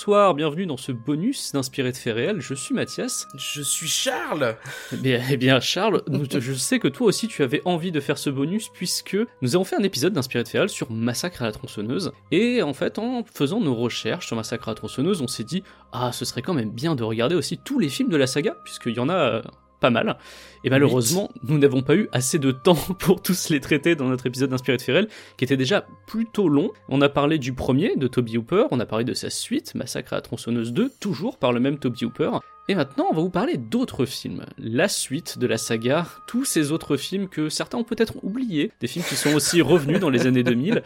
Bonsoir, bienvenue dans ce bonus d'Inspiré de faits réels. Je suis Mathias. Je suis Charles Eh bien, eh bien Charles, je sais que toi aussi tu avais envie de faire ce bonus puisque nous avons fait un épisode d'Inspiré de faits réels sur Massacre à la tronçonneuse. Et en fait, en faisant nos recherches sur Massacre à la tronçonneuse, on s'est dit Ah, ce serait quand même bien de regarder aussi tous les films de la saga, puisqu'il y en a euh, pas mal. Et malheureusement, nous n'avons pas eu assez de temps pour tous les traiter dans notre épisode d'Inspiré de réels, qui était déjà plutôt long. On a parlé du premier, de Toby Hooper, on a parlé de sa suite, Massacre à la tronçonneuse 2, toujours par le même Toby Hooper. Et maintenant, on va vous parler d'autres films, la suite de la saga, tous ces autres films que certains ont peut-être oubliés, des films qui sont aussi revenus dans les années 2000.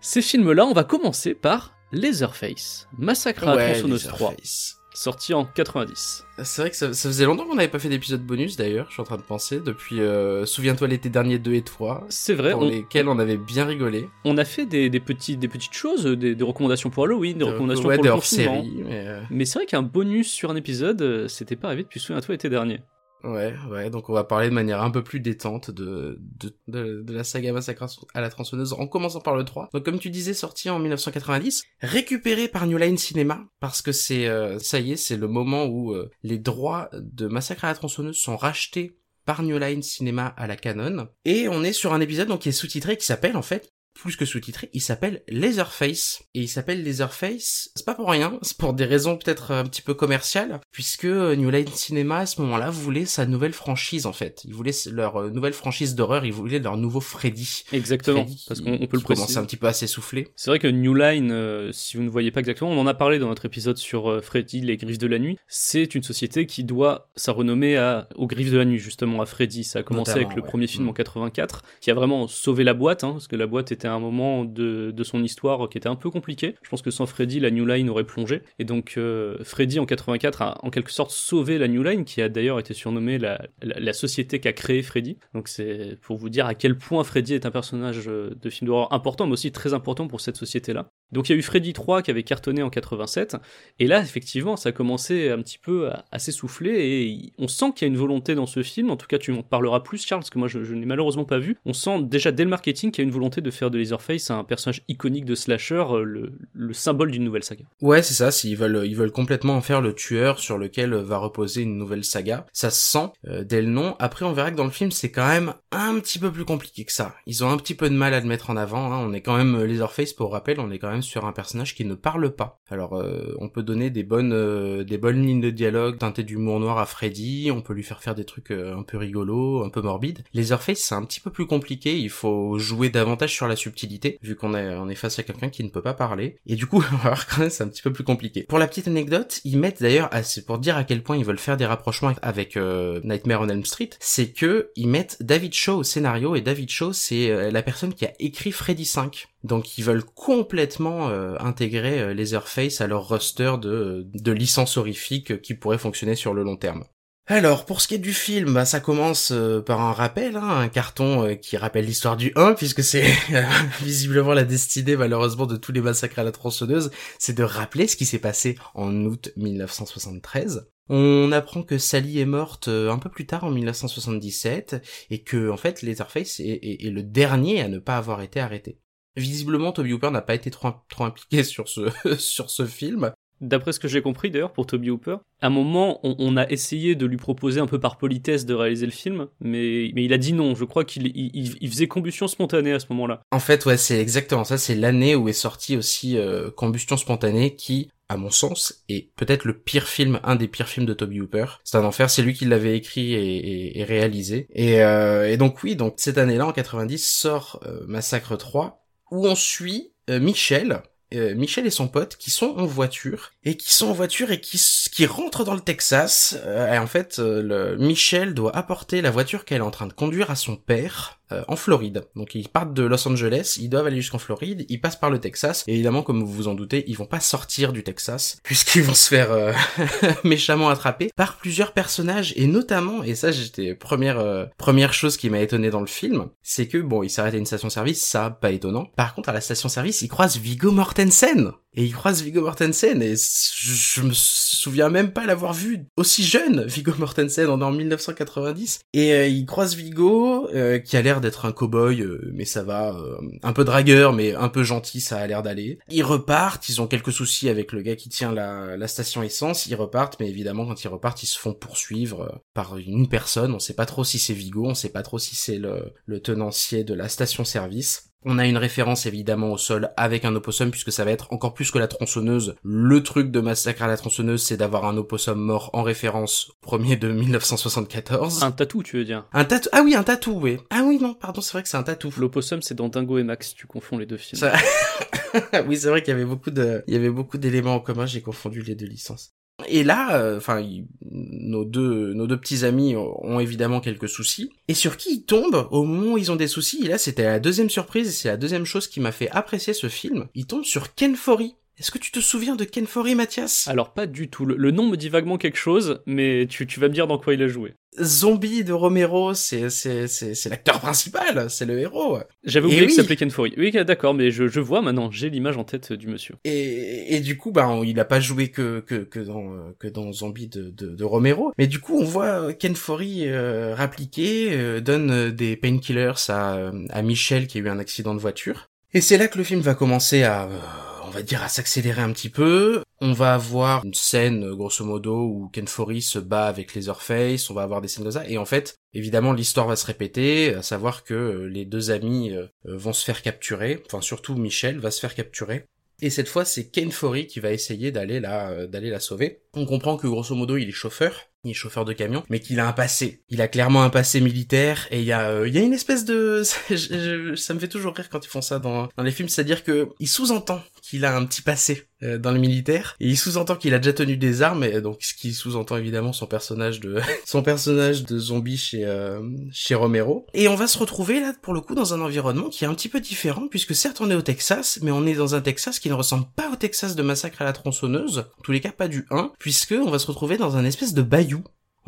Ces films-là, on va commencer par Leatherface, Massacre à la Ouais, tronçonneuse 3, Leatherface. Sorti en 90. C'est vrai que ça, ça faisait longtemps qu'on n'avait pas fait d'épisode bonus d'ailleurs, je suis en train de penser, depuis euh, Souviens-toi l'été dernier 2 et 3, C'est vrai, on, lesquels on avait bien rigolé. on a fait des, des, petits, des petites choses, des, des recommandations pour Halloween, des recommandations ouais, pour des le hors-série, confinement. mais... euh, Mais c'est vrai qu'un bonus sur un épisode, euh, c'était pas arrivé depuis Souviens-toi l'été dernier. Ouais, ouais, donc on va parler de manière un peu plus détente de, de, de, la saga Massacre à la tronçonneuse, en commençant par le 3. Donc comme tu disais, sorti en 1990, récupéré par New Line Cinema, parce que c'est, euh, ça y est, c'est le moment où euh, les droits de Massacre à la tronçonneuse sont rachetés par New Line Cinema à la Canon. Et on est sur un épisode donc qui est sous-titré, qui s'appelle en fait plus que sous-titré, il s'appelle Leatherface. Et il s'appelle Leatherface, c'est pas pour rien, c'est pour des raisons peut-être un petit peu commerciales, puisque euh, New Line Cinema à ce moment-là voulait sa nouvelle franchise en fait. Ils voulaient leur euh, nouvelle franchise d'horreur, ils voulaient leur nouveau Freddy. Exactement, Freddy parce qu'on on peut le préciser. un petit peu à s'essouffler. C'est vrai que New Line, euh, si vous ne voyez pas exactement, on en a parlé dans notre épisode sur euh, Freddy, les griffes de la nuit. C'est une société qui de sa renommée à, aux griffes de la nuit, justement, à Freddy. Ça a commencé Notamment, avec le ouais. premier film Mm. en 84, qui a vraiment sauvé la boîte, hein, parce que la boîte était un moment de, son histoire qui était un peu compliqué. Je pense que sans Freddy, la New Line aurait plongé. Et donc, euh, Freddy en 84 a en quelque sorte sauvé la New Line, qui a d'ailleurs été surnommée la, la, la société qui a créé Freddy. Donc c'est pour vous dire à quel point Freddy est un personnage euh, de film d'horreur important, mais aussi très important pour cette société-là. Donc il y a eu Freddy 3 qui avait cartonné en 87, et là effectivement ça a commencé un petit peu à, s'essouffler, et on sent qu'il y a une volonté dans ce film, en tout cas tu m'en parleras plus Charles, parce que moi je, je n'ai malheureusement pas vu, on sent déjà dès le marketing qu'il y a une volonté de faire de Leatherface un personnage iconique de slasher, euh, le, le symbole d'une nouvelle saga. Ouais, c'est ça, s'ils veulent, ils veulent complètement en faire le tueur sur lequel va reposer une nouvelle saga. Ça se sent euh, dès le nom. Après, on verra que dans le film, c'est quand même un petit peu plus compliqué que ça. Ils ont un petit peu de mal à le mettre en avant. Hein. On est quand même, euh, Leatherface, pour rappel, on est quand même sur un personnage qui ne parle pas. Alors, euh, on peut donner des bonnes, euh, des bonnes lignes de dialogue, teinter d'humour noir à Freddy. On peut lui faire faire des trucs euh, un peu rigolos, un peu morbides. Leatherface, c'est un petit peu plus compliqué. Il faut jouer davantage sur la subtilité, vu qu'on est, on est face à quelqu'un qui ne peut pas parler. Et du coup, quand même, c'est un petit peu plus compliqué. Pour la petite anecdote, ils mettent d'ailleurs, c'est pour dire à quel point ils veulent faire des rapprochements avec euh, Nightmare on Elm Street, c'est que ils mettent David Shaw au scénario et David Shaw c'est euh, la personne qui a écrit Freddy 5. Donc ils veulent complètement euh, intégrer euh, Leatherface à leur roster de, licences horrifiques qui pourraient fonctionner sur le long terme. Alors, pour ce qui est du film, bah, ça commence euh, par un rappel, hein, un carton euh, qui rappelle l'histoire du 1, puisque c'est visiblement la destinée, malheureusement, de tous les massacres à la tronçonneuse, c'est de rappeler ce qui s'est passé en août 1973. On apprend que Sally est morte un peu plus tard, en 1977, et que, en fait, Leatherface est- est le dernier à ne pas avoir été arrêté. Visiblement, Toby Hooper n'a pas été trop, trop impliqué sur ce, sur ce film, D'après ce que j'ai compris d'ailleurs pour Toby Hooper, à un moment on, on a essayé de lui proposer un peu par politesse de réaliser le film, mais, mais il a dit non. Je crois qu'il il, il- il faisait combustion spontanée à ce moment-là. En fait, ouais, c'est exactement ça. C'est l'année où est sorti aussi euh, Combustion spontanée, qui, à mon sens, est peut-être le pire film, un des pires films de Toby Hooper. C'est un enfer. C'est lui qui l'avait écrit et, et- et réalisé. Et, euh, et donc oui, donc cette année-là, en 90, sort euh, Massacre 3, où on suit euh, Michel. euh, Michel et son pote qui sont en voiture et qui sont en voiture et qui, qui rentrent dans le Texas. Euh, et en fait, euh, le, Michel doit apporter la voiture qu'elle est en train de conduire à son père euh, en Floride. Donc ils partent de Los Angeles, ils doivent aller jusqu'en Floride, ils passent par le Texas, et évidemment, comme vous vous en doutez, ils vont pas sortir du Texas, puisqu'ils vont se faire euh, méchamment attraper par plusieurs personnages, et notamment, et ça j'étais première euh, première chose qui m'a étonné dans le film, c'est que bon, ils s'arrêtent à une station-service, ça pas étonnant. Par contre, à la station-service, ils croisent Viggo Mortensen et il croise Viggo Mortensen et je, me souviens même pas l'avoir vu aussi jeune Viggo Mortensen en, en 1990 et euh, il croise Viggo euh, qui a l'air d'être un cowboy euh, mais ça va euh, un peu dragueur mais un peu gentil ça a l'air d'aller. Ils repartent ils ont quelques soucis avec le gars qui tient la, station essence ils repartent mais évidemment quand ils repartent ils se font poursuivre par une personne. On sait pas trop si c'est Viggo on sait pas trop si c'est le, le tenancier de la station service on a une référence évidemment au sol avec un opossum puisque ça va être encore plus que la tronçonneuse. Le truc de Massacre à la tronçonneuse, c'est d'avoir un opossum mort en référence au premier de 1974. Un tatou, tu veux dire? Un tatou. Ah oui, un tatou, oui. Ah oui, non, pardon, c'est vrai que c'est un tatou. L'opossum, c'est dans Dingo et Max, tu confonds les deux films. Ça- oui, c'est vrai qu'il y avait beaucoup de, il y avait beaucoup d'éléments en commun. J'ai confondu les deux licences. Et là, euh, enfin, nos deux, nos deux petits amis ont évidemment quelques soucis. Et sur qui ils tombent au moment où ils ont des soucis là, c'était la deuxième surprise. C'est la deuxième chose qui m'a fait apprécier ce film. Ils tombent sur Ken Foree. Est-ce que tu te souviens de Ken Foree, Mathias? Alors pas du tout. Le, le nom me dit vaguement quelque chose, mais tu, tu vas me dire dans quoi il a joué. Zombie de Romero, c'est c'est c'est c'est l'acteur principal, c'est le héros. J'avais oublié qu'il oui. s'appelait Ken Foree. Oui, d'accord, mais je, je vois maintenant, j'ai l'image en tête du monsieur. Et, et du coup, bah, on- il a pas joué que que que dans que dans Zombie de, de, de Romero. Mais du coup, on voit Ken Foree euh, rappliquer, euh, donne euh, des painkillers à euh, à Michel qui a eu un accident de voiture. Et c'est là que le film va commencer à euh, on va dire à s'accélérer un petit peu. On va avoir une scène, grosso modo, où Ken Foree se bat avec Leatherface, on va avoir des scènes comme ça, et en fait, évidemment, l'histoire va se répéter, à savoir que euh, les deux amis euh, euh, vont se faire capturer, enfin surtout Michel va se faire capturer, et cette fois, c'est Ken qui va essayer d'aller la, d'aller la sauver. On comprend que grosso modo, il est chauffeur, chauffeur de camion, mais qu'il a un passé. Il a clairement un passé militaire, et il y a, euh, une espèce de, ça me fait toujours rire quand ils font ça dans, les films, c'est-à-dire que il sous-entend qu'il a un petit passé euh, dans le militaire, et il sous-entend qu'il a déjà tenu des armes, et donc ce qui sous-entend évidemment son personnage de, son personnage de zombie chez, euh, chez Romero. Et on va se retrouver là, pour le coup, dans un environnement qui est un petit peu différent, puisque certes on est au Texas, mais on est dans un Texas qui ne ressemble pas au Texas de Massacre à la tronçonneuse, en tous les cas pas du 1, puisque on va se retrouver dans un espèce de bayou.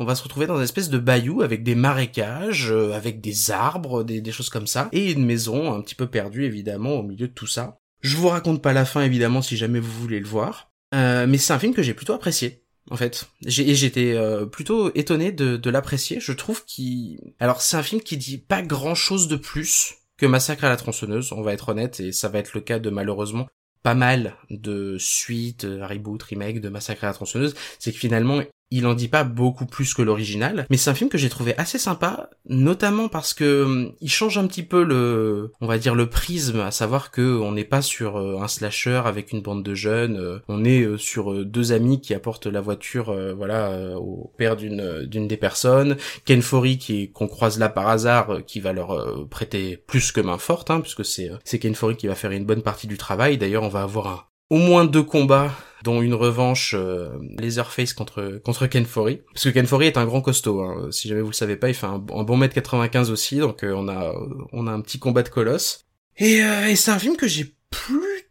On va se retrouver dans une espèce de bayou avec des marécages, euh, avec des arbres, des, des choses comme ça, et une maison un petit peu perdue évidemment au milieu de tout ça. Je vous raconte pas la fin évidemment si jamais vous voulez le voir, Euh, mais c'est un film que j'ai plutôt apprécié. En fait, j'ai j'étais euh, plutôt étonné de, de l'apprécier. Je trouve qu'il, alors c'est un film qui dit pas grand chose de plus que Massacre à la tronçonneuse. On va être honnête et ça va être le cas de malheureusement pas mal de suites, reboot, remake de Massacre à la tronçonneuse. C'est que finalement il en dit pas beaucoup plus que l'original, mais c'est un film que j'ai trouvé assez sympa, notamment parce que hum, il change un petit peu le, on va dire le prisme, à savoir que on n'est pas sur euh, un slasher avec une bande de jeunes, euh, on est euh, sur deux amis qui apportent la voiture, voilà, au père d'une d'une des personnes, Ken Foree qui qu'on croise là par hasard, qui va leur prêter plus que main forte, hein, puisque c'est c'est Ken Foree qui va faire une bonne partie du travail. D'ailleurs, on va avoir au moins deux combats, dont une revanche euh, Laserface contre contre Ken. Parce que Ken est un grand costaud. Hein. Si jamais vous le savez pas, il fait un, un bon mètre 95 aussi, donc euh, on a on a un petit combat de colosse. Et, euh, et c'est un film que j'ai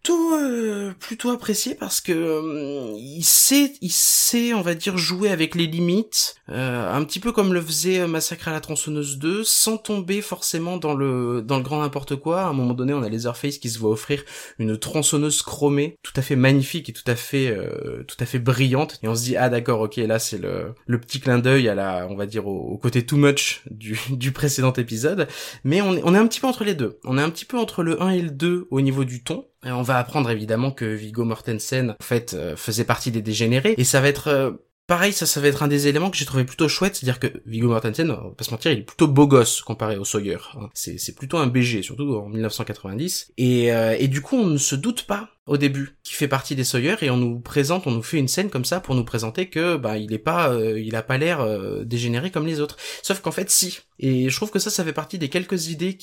plutôt euh, plutôt apprécié parce que euh, il sait il sait on va dire jouer avec les limites euh, un petit peu comme le faisait euh, Massacre à la tronçonneuse 2 sans tomber forcément dans le dans le grand n'importe quoi à un moment donné on a Leatherface qui se voit offrir une tronçonneuse chromée tout à fait magnifique et tout à fait euh, tout à fait brillante et on se dit ah d'accord ok là c'est le le petit clin d'œil à la on va dire au, au côté too much du du précédent épisode mais on est, on est un petit peu entre les deux. On est un petit peu entre le 1 et le 2 au niveau du ton. Et on va apprendre évidemment que Viggo Mortensen, en fait, euh, faisait partie des dégénérés. Et ça va être... Pareil, ça, ça va être un des éléments que j'ai trouvé plutôt chouette, c'est-à-dire que Viggo Mortensen, on va pas se mentir, il est plutôt beau gosse comparé au Sawyer. hein. C'est, c'est plutôt un BG, surtout en 1990. Et, euh, et du coup, on ne se doute pas au début qu'il fait partie des Sawyer et on nous présente, on nous fait une scène comme ça pour nous présenter que bah il est pas, euh, il a pas l'air euh, dégénéré comme les autres. Sauf qu'en fait, si. Et je trouve que ça, ça fait partie des quelques idées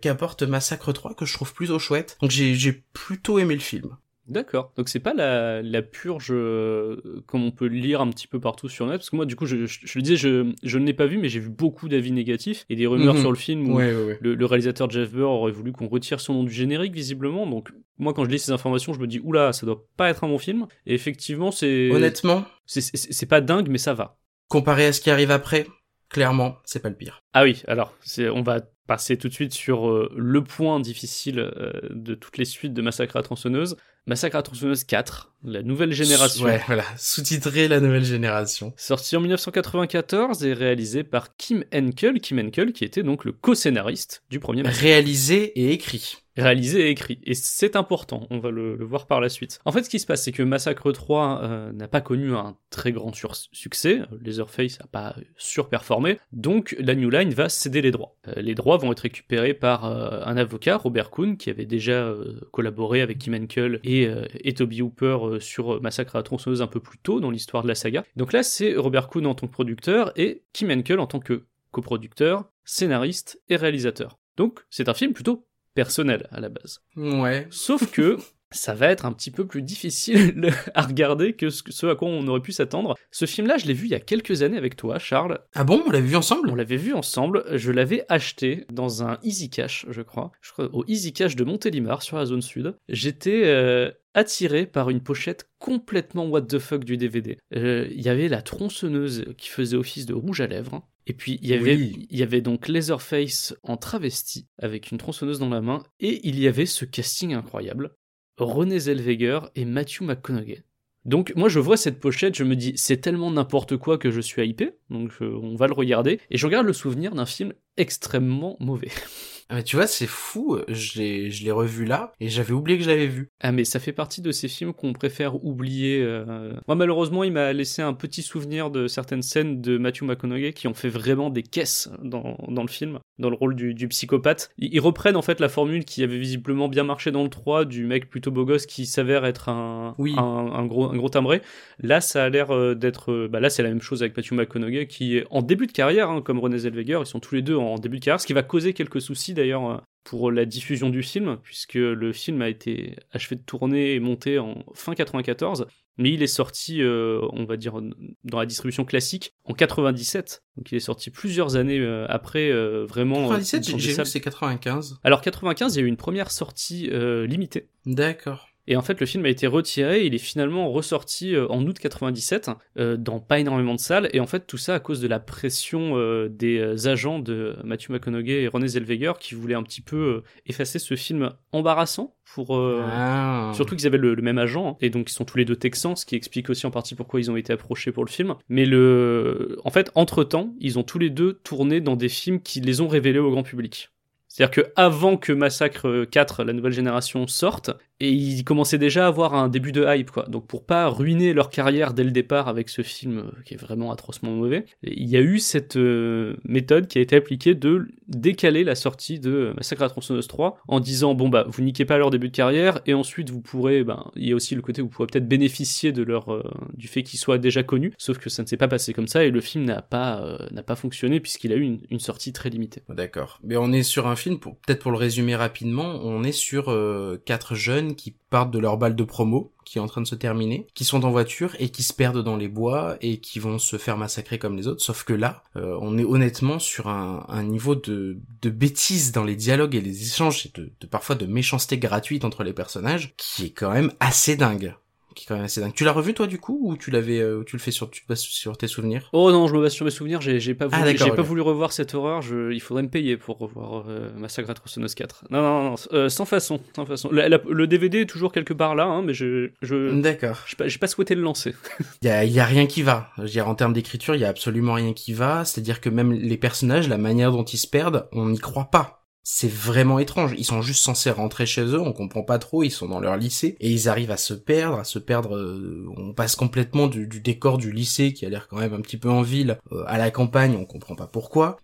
qu'apporte Massacre 3 que je trouve plutôt chouette. Donc j'ai, j'ai plutôt aimé le film. D'accord. Donc c'est pas la, la purge euh, comme on peut lire un petit peu partout sur net. Parce que moi, du coup, je, je, je le disais, je, je ne l'ai pas vu, mais j'ai vu beaucoup d'avis négatifs et des rumeurs Mhm. sur le film où Ouais, ouais, ouais. le, le réalisateur Jeff Burr aurait voulu qu'on retire son nom du générique, visiblement. Donc moi, quand je lis ces informations, je me dis, oula, ça doit pas être un bon film. Et effectivement, c'est Honnêtement, c'est pas dingue, mais ça va. comparé à ce qui arrive après, clairement, c'est pas le pire. Ah oui, alors on va passer tout de suite sur euh, le point difficile euh, de toutes les suites de Massacre à tronçonneuse. Massacre à tronçonneuse 4, la nouvelle génération. Ouais, voilà. Sous-titré la nouvelle génération. Sorti en 1994 et réalisé par Kim Henkel, Kim Henkel qui était donc le co-scénariste du premier Massacre. Réalisé et écrit. Réalisé et écrit. Et c'est important, on va le, voir par la suite. En fait, ce qui se passe, c'est que Massacre 3 euh, n'a pas connu un très grand succès, Leatherface n'a pas surperformé, donc la New Line va céder les droits. Euh, les droits vont être récupérés par euh, un avocat, Robert Kuhn, qui avait déjà collaboré avec Kim Henkel et, et Toby Hooper sur Massacre à la tronçonneuse un peu plus tôt dans l'histoire de la saga. Donc là, c'est Robert Kuhn en tant que producteur et Kim Henkel en tant que coproducteur, scénariste et réalisateur. Donc c'est un film plutôt personnel à la base. Ouais. Sauf que ça va être un petit peu plus difficile à regarder que ce, à quoi on aurait pu s'attendre. Ce film-là, je l'ai vu il y a quelques années avec toi, Charles. Ah bon, on l'a vu ensemble? On l'avait vu ensemble. Je l'avais acheté dans un Easy Cash, je crois. Je crois au Easy Cash de Montélimar sur la zone sud. J'étais euh, attiré par une pochette complètement what the fuck du DVD. Euh, Il y avait la tronçonneuse qui faisait office de rouge à lèvres. Et puis il y avait, Oui. il y avait donc Leatherface en travesti avec une tronçonneuse dans la main. Et il y avait ce casting incroyable. René Zellweger et Matthew McConaughey. Donc moi je vois cette pochette, je me dis c'est tellement n'importe quoi que je suis hypé, donc euh, on va le regarder, et je regarde le souvenir d'un film extrêmement mauvais. Ah, mais tu vois, c'est fou. Je l'ai, je l'ai revu là et j'avais oublié que je l'avais vu. Ah mais ça fait partie de ces films qu'on préfère oublier. euh. Moi malheureusement il m'a laissé un petit souvenir de certaines scènes de Matthew McConaughey qui ont fait vraiment des caisses dans, dans le film, dans le rôle du, du psychopathe. Ils, ils reprennent en fait la formule qui avait visiblement bien marché dans le 3 du mec plutôt beau gosse qui s'avère être un, Oui. un, un gros, un gros timbré. Là ça a l'air euh, d'être... euh, Bah là c'est la même chose avec Matthew McConaughey qui est en début de carrière, hein, comme René Zellweger, ils sont tous les deux en début de carrière, ce qui va causer quelques soucis d'ailleurs euh, pour la diffusion du film, puisque le film a été achevé de tourner et monté en fin 94, mais il est sorti, euh, on va dire, dans la distribution classique en 97. Donc il est sorti plusieurs années euh, après, euh, vraiment. euh, 97, dans j'ai vu c'est 95. Alors 95, il y a eu une première sortie limitée. D'accord. Et en fait, le film a été retiré, il est finalement ressorti euh, en août 97 euh, dans pas énormément de salles. Et en fait, tout ça à cause de la pression euh, des agents de Matthew McConaughey et René Zellweger qui voulaient un petit peu effacer ce film embarrassant pour. Ah. Surtout qu'ils avaient le, le même agent, hein, et donc ils sont tous les deux texans, ce qui explique aussi en partie pourquoi ils ont été approchés pour le film. Mais le, en fait, entre temps, ils ont tous les deux tourné dans des films qui les ont révélés au grand public. C'est-à-dire que avant que Massacre 4, la nouvelle génération, sorte, et ils commençaient déjà à avoir un début de hype, quoi. Donc pour pas ruiner leur carrière dès le départ avec ce film euh, qui est vraiment atrocement mauvais, il y a eu cette euh, méthode qui a été appliquée de décaler la sortie de Massacre à la tronçonneuse 3 en disant bon bah vous niquez pas leur début de carrière et ensuite vous pourrez, ben il y a aussi le côté où vous pourrez peut-être bénéficier de leur euh, du fait qu'ils soient déjà connus, sauf que ça ne s'est pas passé comme ça et le film n'a pas euh, n'a pas fonctionné puisqu'il a eu une, une sortie très limitée. D'accord. Mais on est sur un film, peut-être pour le résumer rapidement, on est sur euh, quatre jeunes qui partent de leur balle de promo, qui est en train de se terminer, qui sont en voiture et qui se perdent dans les bois et qui vont se faire massacrer comme les autres. Sauf que là, euh, on est honnêtement sur un, niveau de, bêtise dans les dialogues et les échanges et de parfois de méchanceté gratuite entre les personnages qui est quand même assez dingue. Qui est quand même assez dingue. Tu l'as revu toi du coup ou tu l'avais, euh, ou tu le fais sur, tu bases sur tes souvenirs? Oh non, je me base sur mes souvenirs, j'ai j'ai pas Ah, voulu, j'ai pas voulu revoir cette horreur, je, il faudrait me payer pour revoir euh, Massacre à tronçonneuse 4. Non, non, non, euh, sans façon, sans façon. La- la- le DVD est toujours quelque part là, hein, mais je, je, D'accord. j'ai pas, j'ai pas souhaité le lancer. Il y a, y a rien qui va. Je veux dire, en termes d'écriture, il y a absolument rien qui va. C'est-à-dire que même les personnages, la manière dont ils se perdent, on n'y croit pas. C'est vraiment étrange. Ils sont juste censés rentrer chez eux, on comprend pas trop, ils sont dans leur lycée, et ils arrivent à se perdre, à se perdre, euh, on passe complètement du, décor du lycée, qui a l'air quand même un petit peu en ville, euh, à la campagne, on comprend pas pourquoi.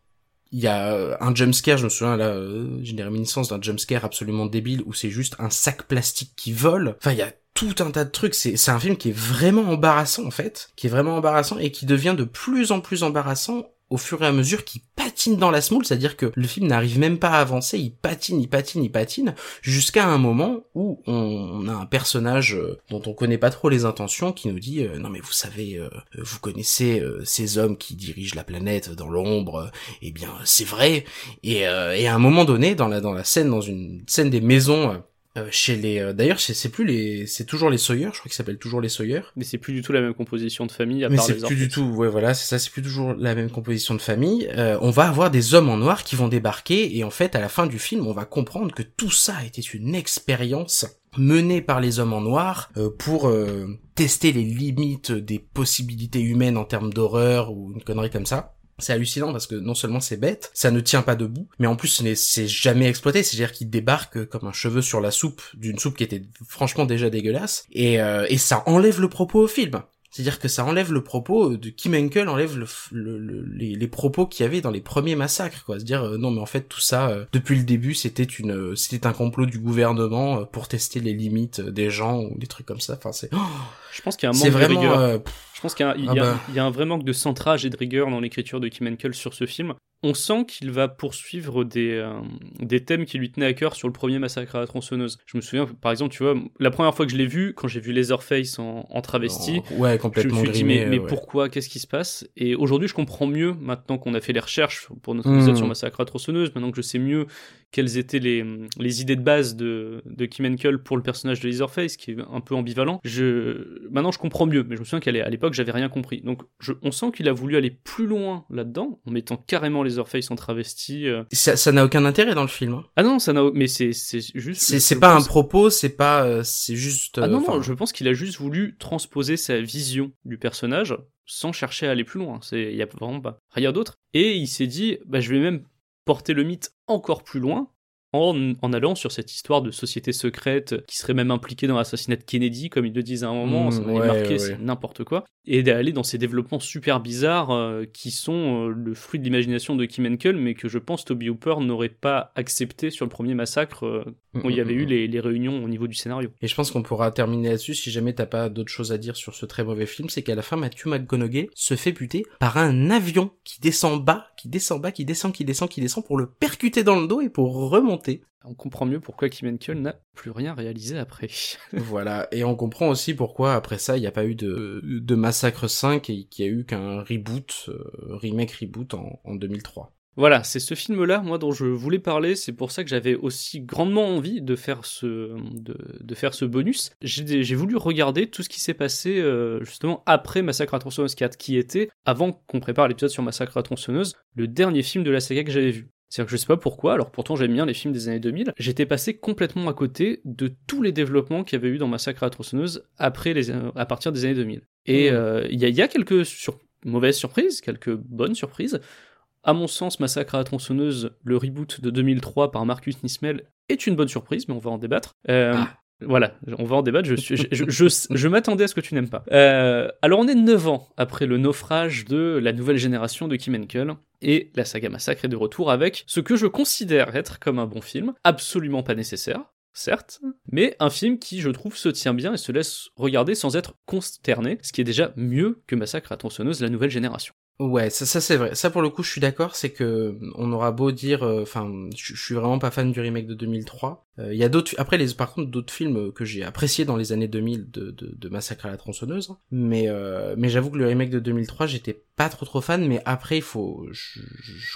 Il y a euh, un jumpscare, je me souviens là, euh, j'ai des réminiscences d'un jumpscare absolument débile, où c'est juste un sac plastique qui vole. Enfin, il y a tout un tas de trucs. C'est un film qui est vraiment embarrassant en fait, qui est vraiment embarrassant et qui devient de plus en plus embarrassant au fur et à mesure qu'il patine dans la smoule, c'est-à-dire que le film n'arrive même pas à avancer, il patine, il patine, il patine, jusqu'à un moment où on, a un personnage euh, dont on connaît pas trop les intentions qui nous dit euh, non mais vous savez, euh, vous connaissez ces hommes qui dirigent la planète dans l'ombre, eh bien c'est vrai. Et, et à un moment donné, dans la dans la scène, dans une scène des maisons euh, chez les euh, d'ailleurs c'est plus les c'est toujours les Sawyer je crois qu'ils s'appellent toujours les Sawyer mais c'est plus du tout la même composition de famille à mais c'est plus du tout ouais voilà c'est ça c'est plus toujours la même composition de famille. Euh, on va avoir des hommes en noir qui vont débarquer et en fait à la fin du film on va comprendre que tout ça était une expérience menée par les hommes en noir pour tester les limites des possibilités humaines en termes d'horreur ou une connerie comme ça c'est hallucinant parce que non seulement c'est bête, ça ne tient pas debout, mais en plus c'est jamais exploité, c'est-à-dire qu'il débarque comme un cheveu sur la soupe d'une soupe qui était franchement déjà dégueulasse, et, euh, et ça enlève le propos au film. C'est-à-dire que ça enlève le propos de Kim Henkel enlève le, les, propos qu'il y avait dans les premiers massacres, quoi. Se dire euh, non mais en fait tout ça euh, depuis le début c'était une c'était un complot du gouvernement pour tester les limites des gens ou des trucs comme ça. Enfin c'est. Je pense qu'il y a un manque vraiment, de rigueur. Je pense qu'il y, ah bah. y, a un vrai manque de centrage et de rigueur dans l'écriture de Kim Henkel sur ce film. On sent qu'il va poursuivre des, euh, des thèmes qui lui tenaient à cœur sur le premier massacre à la tronçonneuse. Je me souviens, par exemple, tu vois, la première fois que je l'ai vu, quand j'ai vu Leatherface en, en travesti, oh, ouais, complètement je me suis dit, mais, mais pourquoi? Qu'est-ce qui se passe? Et aujourd'hui, je comprends mieux, maintenant qu'on a fait les recherches pour notre épisode hmm. sur Massacre à la tronçonneuse, maintenant que je sais mieux quelles étaient les, les idées de base de, de Kim Henkel pour le personnage de Leatherface, qui est un peu ambivalent. Je, maintenant, je comprends mieux, mais je me souviens qu'à l'époque, j'avais rien compris. Donc, je, on sent qu'il a voulu aller plus loin là-dedans, en mettant carrément Leatherface en travesti. Euh. Ça n'a aucun intérêt dans le film. Hein. Ah non, ça n'a, mais c'est juste. C'est pas un propos, c'est pas, euh, c'est juste. ah non, non, je pense qu'il a juste voulu transposer sa vision du personnage sans chercher à aller plus loin. C'est, y a vraiment pas rien d'autre. Et il s'est dit, bah, je vais même porter le mythe encore plus loin en, allant sur cette histoire de société secrète qui serait même impliquée dans l'assassinat de Kennedy, comme ils le disent à un moment, mmh, ça m'avait marqué, c'est n'importe quoi, et d'aller dans ces développements super bizarres euh, qui sont euh, le fruit de l'imagination de Kim Henkel, mais que je pense Toby Hooper n'aurait pas accepté sur le premier massacre euh, mmh, où il y mmh, avait eu les, les, réunions au niveau du scénario. Et je pense qu'on pourra terminer là-dessus si jamais t'as pas d'autres choses à dire sur ce très mauvais film, c'est qu'à la fin Matthew McConaughey se fait buter par un avion qui descend bas, qui descend bas, qui descend, qui descend, qui descend pour le percuter dans le dos et pour remonter on comprend mieux pourquoi Kim Henkel n'a plus rien réalisé après. voilà, et on comprend aussi pourquoi après ça il n'y a pas eu de, de Massacre 5 et qu'il n'y a eu qu'un reboot, euh, remake reboot en, 2003. Voilà, c'est ce film-là, moi, dont je voulais parler. C'est pour ça que j'avais aussi grandement envie de faire ce, de, faire ce bonus. J'ai voulu regarder tout ce qui s'est passé euh, justement après Massacre à tronçonneuse 4, qui était, avant qu'on prépare l'épisode sur Massacre à tronçonneuse, le dernier film de la saga que j'avais vu. C'est-à-dire que je sais pas pourquoi, alors pourtant j'aime bien les films des années 2000, j'étais passé complètement à côté de tous les développements qu'il y avait eu dans Massacre à la tronçonneuse après les, à partir des années 2000. Et mmh. euh, il y, a, quelques mauvaises surprises, quelques bonnes surprises. À mon sens, Massacre à la tronçonneuse, le reboot de 2003 par Marcus Nismel, est une bonne surprise, mais on va en débattre. Euh, ah. Voilà, on va en débattre, je, je, je, je, m'attendais à ce que tu n'aimes pas. Euh, alors on est 9 ans après le naufrage de la nouvelle génération de Kim Henkel, et la saga Massacre est de retour avec ce que je considère être comme un bon film, absolument pas nécessaire, certes, mais un film qui, je trouve, se tient bien et se laisse regarder sans être consterné, ce qui est déjà mieux que Massacre à tronçonneuse, la nouvelle génération. Ouais, ça, c'est vrai. Ça pour le coup, je suis d'accord. C'est que on aura beau dire, euh, enfin, je suis vraiment pas fan du remake de 2003. Il euh, y a d'autres, après les, par contre, d'autres films que j'ai appréciés dans les années 2000 de, de, de Massacre à la tronçonneuse. Mais euh, mais j'avoue que le remake de 2003, j'étais pas trop trop fan. Mais après, il faut, je,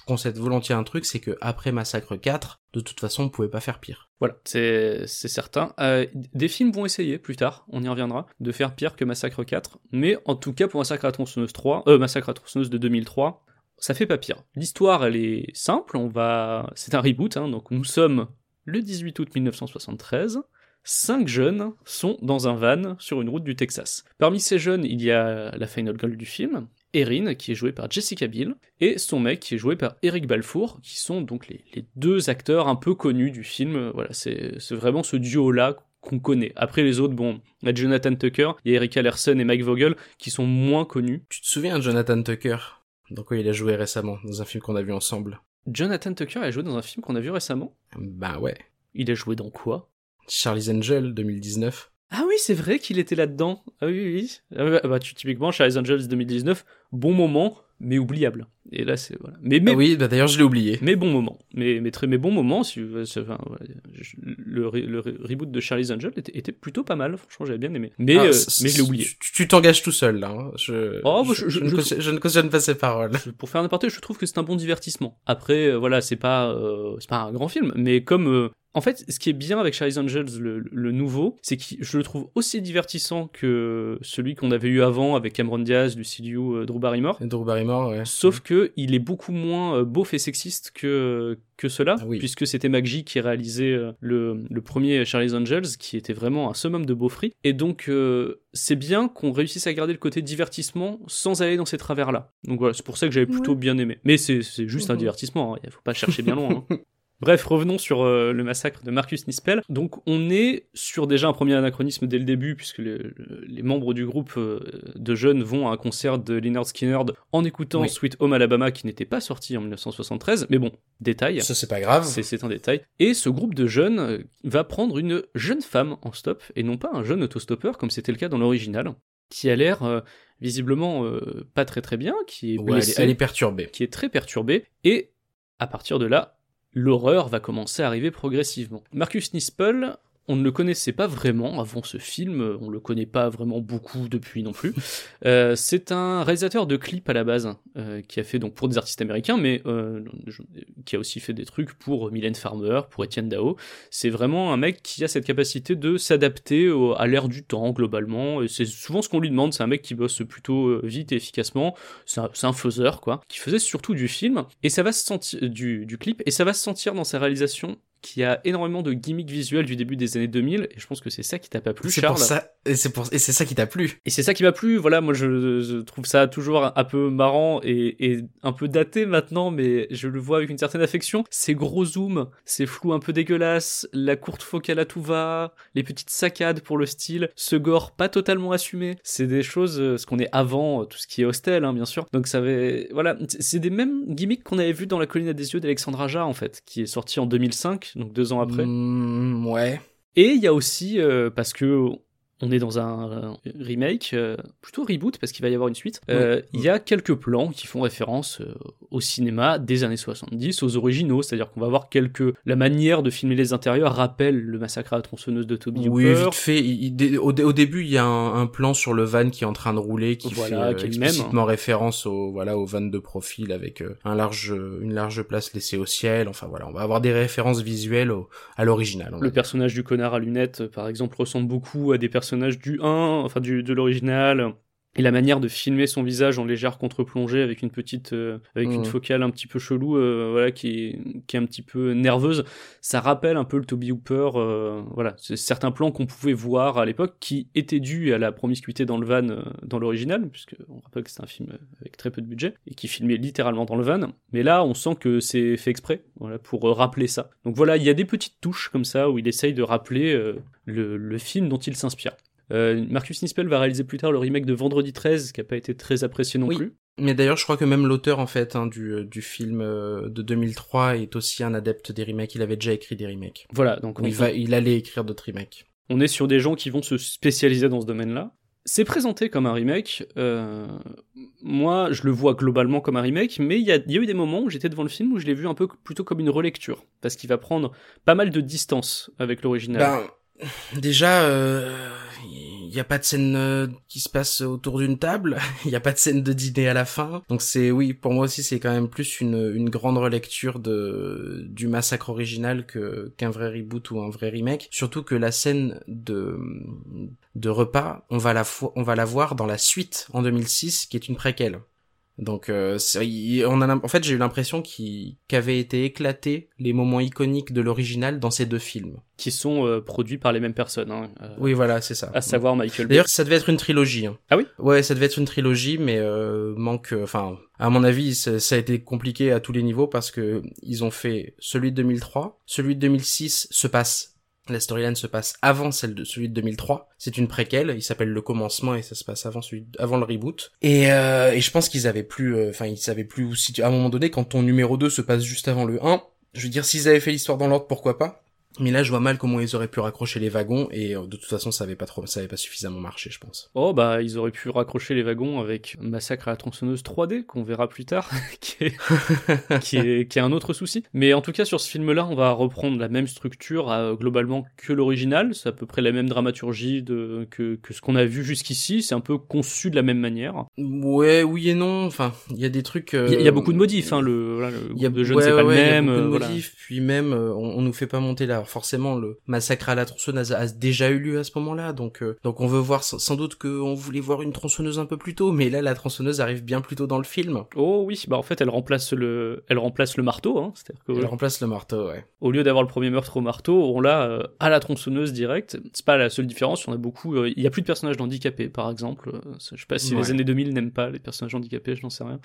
concède volontiers un truc, c'est que après Massacre 4, de toute façon, on pouvait pas faire pire. Voilà, c'est certain. Euh, des films vont essayer plus tard, on y reviendra, de faire pire que Massacre 4. Mais en tout cas, pour Massacre à tronçonneuse 3, euh, Massacre à tronçonneuse de 2003, ça fait pas pire. L'histoire, elle est simple. On va, c'est un reboot, hein, donc nous sommes le 18 août 1973, cinq jeunes sont dans un van sur une route du Texas. Parmi ces jeunes, il y a la final girl du film, Erin, qui est jouée par Jessica Biel, et son mec, qui est joué par Eric Balfour, qui sont donc les, deux acteurs un peu connus du film. Voilà, c'est vraiment ce duo-là qu'on connaît. Après les autres, bon, il y a Jonathan Tucker, il y a Eric Allerson et Mike Vogel, qui sont moins connus. Tu te souviens de Jonathan Tucker? Dans quoi il a joué récemment, dans un film qu'on a vu ensemble Jonathan Tucker a joué dans un film qu'on a vu récemment? Bah ouais. Il a joué dans quoi? Charlie's Angel 2019. Ah oui, c'est vrai qu'il était là-dedans. Ah oui, oui. Ah ouais, bah, typiquement, Charlie's Angels 2019, bon moment, mais oubliable. Et là, c'est voilà. Mais, mais Ah oui, bah d'ailleurs je l'ai oublié. Mais bon moment. Mais, mais très mais bon moment. Si, c'est- enfin, voilà, je- le, re- le re- reboot de Charlie's Angel était, était plutôt pas mal. Franchement, j'avais bien aimé. Mais, Ah, euh, mais je l'ai oublié. Tu t'engages tout seul là. hein. Je, Oh, bah, je, je- je ne cautionne- pas ces paroles. Pour faire un aparté, je trouve que c'est un bon divertissement. Après, euh, voilà, c'est pas, euh, c'est pas un grand film, mais comme, euh, en fait, ce qui est bien avec Charlie's Angels, le, le nouveau, c'est que je le trouve aussi divertissant que celui qu'on avait eu avant avec Cameron Diaz, Lucy Liu, euh, Drew Barrymore. Et Drew Barrymore, ouais. Sauf que il est beaucoup moins euh, beauf et sexiste que que cela, Ah oui. puisque c'était McGee qui réalisait euh, le, le premier Charlie's Angels, qui était vraiment un summum de beaufry. Et donc euh, c'est bien qu'on réussisse à garder le côté divertissement sans aller dans ces travers-là. Donc voilà, c'est pour ça que j'avais plutôt bien aimé. Mais c'est c'est juste un Mhm. divertissement, il faut pas chercher bien loin. hein. Bref, revenons sur euh, le massacre de Marcus Nispel. Donc, on est sur déjà un premier anachronisme dès le début, puisque le- le- les membres du groupe euh, de jeunes vont à un concert de Leonard Skinner en écoutant Oui. Sweet Home Alabama, qui n'était pas sorti en 1973. Mais bon, détail. Ça c'est pas grave. C'est un détail. Et ce groupe de jeunes euh, va prendre une jeune femme en stop, et non pas un jeune autostoppeur, comme c'était le cas dans l'original, qui a l'air euh, visiblement pas très très bien, qui est Ouais, elle, est, blessée elle est perturbée. qui est très perturbé, et à partir de là, l'horreur va commencer à arriver progressivement. Marcus Nispel, on ne le connaissait pas vraiment avant ce film, on le connaît pas vraiment beaucoup depuis non plus. Euh, c'est un réalisateur de clips à la base, euh, qui a fait donc pour des artistes américains, mais euh, qui a aussi fait des trucs pour Mylène Farmer, pour Etienne Dao. C'est vraiment un mec qui a cette capacité de s'adapter à l'ère du temps globalement, et c'est souvent ce qu'on lui demande, c'est un mec qui bosse plutôt vite et efficacement, c'est un, c'est un faiseur quoi, qui faisait surtout du film. Et ça va se sentir du, du clip. Et ça va se sentir dans sa réalisation qui a énormément de gimmicks visuels du début des années 2000 et je pense que c'est ça qui t'a pas plu C'est Charles. pour ça, et c'est pour, et c'est ça qui t'a plu. Et c'est ça qui m'a plu, voilà, moi je, je trouve ça toujours un peu marrant et, et un peu daté maintenant, mais je le vois avec une certaine affection. Ces gros zooms, ces flous un peu dégueulasses, la courte focale à tout va, les petites saccades pour le style, ce gore pas totalement assumé, c'est des choses, euh, ce qu'on est avant, euh, tout ce qui est hostel, hein, bien sûr. Donc ça avait, voilà, c'est- c'est des mêmes gimmicks qu'on avait vu dans La colline à des yeux d'Alexandre Aja, en fait, qui est sorti en 2005, donc deux ans après. Mm, ouais. Et il y a aussi, euh, parce que on est dans un euh, remake, euh, plutôt reboot, parce qu'il va y avoir une suite, euh, il y a quelques plans qui font référence au cinéma des années 70, aux originaux, c'est-à-dire qu'on va voir quelques... La manière de filmer les intérieurs rappelle le massacre à la tronçonneuse de Toby Oui, Hooper. vite fait. il- au, dé- au début, il y a un, un plan sur le van qui est en train de rouler, qui Voilà, fait qui même. explicitement référence au voilà au van de profil avec un large une large place laissée au ciel. Enfin voilà, on va avoir des références visuelles au- à l'original. Le dire. personnage du connard à lunettes, par exemple, ressemble beaucoup à des personnages du 1, enfin du, de l'original. Et la manière de filmer son visage en légère contre-plongée avec une petite, euh, avec une Mhm. focale un petit peu chelou, euh, voilà, qui est, qui est un petit peu nerveuse, ça rappelle un peu le Toby Hooper, euh, voilà, c'est certains plans qu'on pouvait voir à l'époque qui étaient dus à la promiscuité dans le van dans l'original, puisque on rappelle que c'est un film avec très peu de budget et qui filmait littéralement dans le van. Mais là, on sent que c'est fait exprès, voilà, pour rappeler ça. Donc voilà, il y a des petites touches comme ça où il essaye de rappeler le, le film dont il s'inspire. Euh, Marcus Nispel va réaliser plus tard le remake de Vendredi 13, qui a pas été très apprécié non Oui. plus. Mais d'ailleurs, je crois que même l'auteur en fait hein, du du film euh, de 2003 est aussi un adepte des remakes. Il avait déjà écrit des remakes. Voilà, donc on, Il va, il allait écrire d'autres remakes. on est sur des gens qui vont se spécialiser dans ce domaine-là. C'est présenté comme un remake. euh, moi, je le vois globalement comme un remake, mais il y a, il y a eu des moments où j'étais devant le film où je l'ai vu un peu plutôt comme une relecture, parce qu'il va prendre pas mal de distance avec l'original. Ben, déjà, il n'y a pas de scène euh, qui se passe autour d'une table, il n'y a pas de scène de dîner à la fin. Donc c'est, oui, pour moi aussi, c'est quand même plus une, grande relecture de, du massacre original que, qu'un vrai reboot ou un vrai remake. Surtout que la scène de, de repas, on va la, on va la voir dans la suite en 2006, qui est une préquelle. Donc, euh, il- on a, en fait, j'ai eu l'impression qu'avaient été éclatés les moments iconiques de l'original dans ces deux films. qui sont euh, produits par les mêmes personnes, hein, euh, Oui, voilà, c'est ça. à savoir Michael Bay. D'ailleurs, ça devait être une trilogie. hein. Ah oui? Ouais, ça devait être une trilogie, mais euh, manque. euh, Enfin, à mon avis, ça, ça a été compliqué à tous les niveaux parce que ils ont fait celui de 2003, celui de 2006 se passe. La storyline se passe avant celle de celui de 2003. C'est une préquelle. Il s'appelle Le Commencement et ça se passe avant celui avant le reboot. Et, euh, et je pense qu'ils avaient plus. euh, Enfin, ils savaient plus où. Si à un moment donné, quand ton numéro 2 se passe juste avant le 1, je veux dire, s'ils avaient fait l'histoire dans l'ordre, pourquoi pas? Mais là, je vois mal comment ils auraient pu raccrocher les wagons et euh, de toute façon, ça avait pas trop, ça avait pas suffisamment marché, je pense. Oh bah ils auraient pu raccrocher les wagons avec Massacre à la tronçonneuse 3D qu'on verra plus tard, qui, est, qui, est, qui est un autre souci. Mais en tout cas sur ce film-là, on va reprendre la même structure euh, globalement que l'original. C'est à peu près la même dramaturgie de, que, que ce qu'on a vu jusqu'ici. C'est un peu conçu de la même manière. Ouais, oui et non. Enfin, il y a des trucs. Il y, a- il y a beaucoup de modifs. Hein, le, voilà, le Il y a de jeunes, ouais, c'est pas ouais, le il y a même. beaucoup de euh, voilà. modifs, puis même euh, on, on nous fait pas monter là. Alors forcément, le massacre à la tronçonneuse a, a déjà eu lieu à ce moment-là, donc euh, donc on veut voir sans, doute qu'on voulait voir une tronçonneuse un peu plus tôt, mais là la tronçonneuse arrive bien plus tôt dans le film. Oh oui, bah en fait elle remplace le, elle remplace le marteau. Hein, C'est-à-dire que Elle remplace le marteau, ouais. au lieu d'avoir le premier meurtre au marteau, on l'a euh, à la tronçonneuse direct. C'est pas la seule différence, en a beaucoup. euh, Il y a plus de personnages handicapés, par exemple. Je sais pas si Ouais. les années 2000 n'aiment pas les personnages handicapés, je n'en sais rien.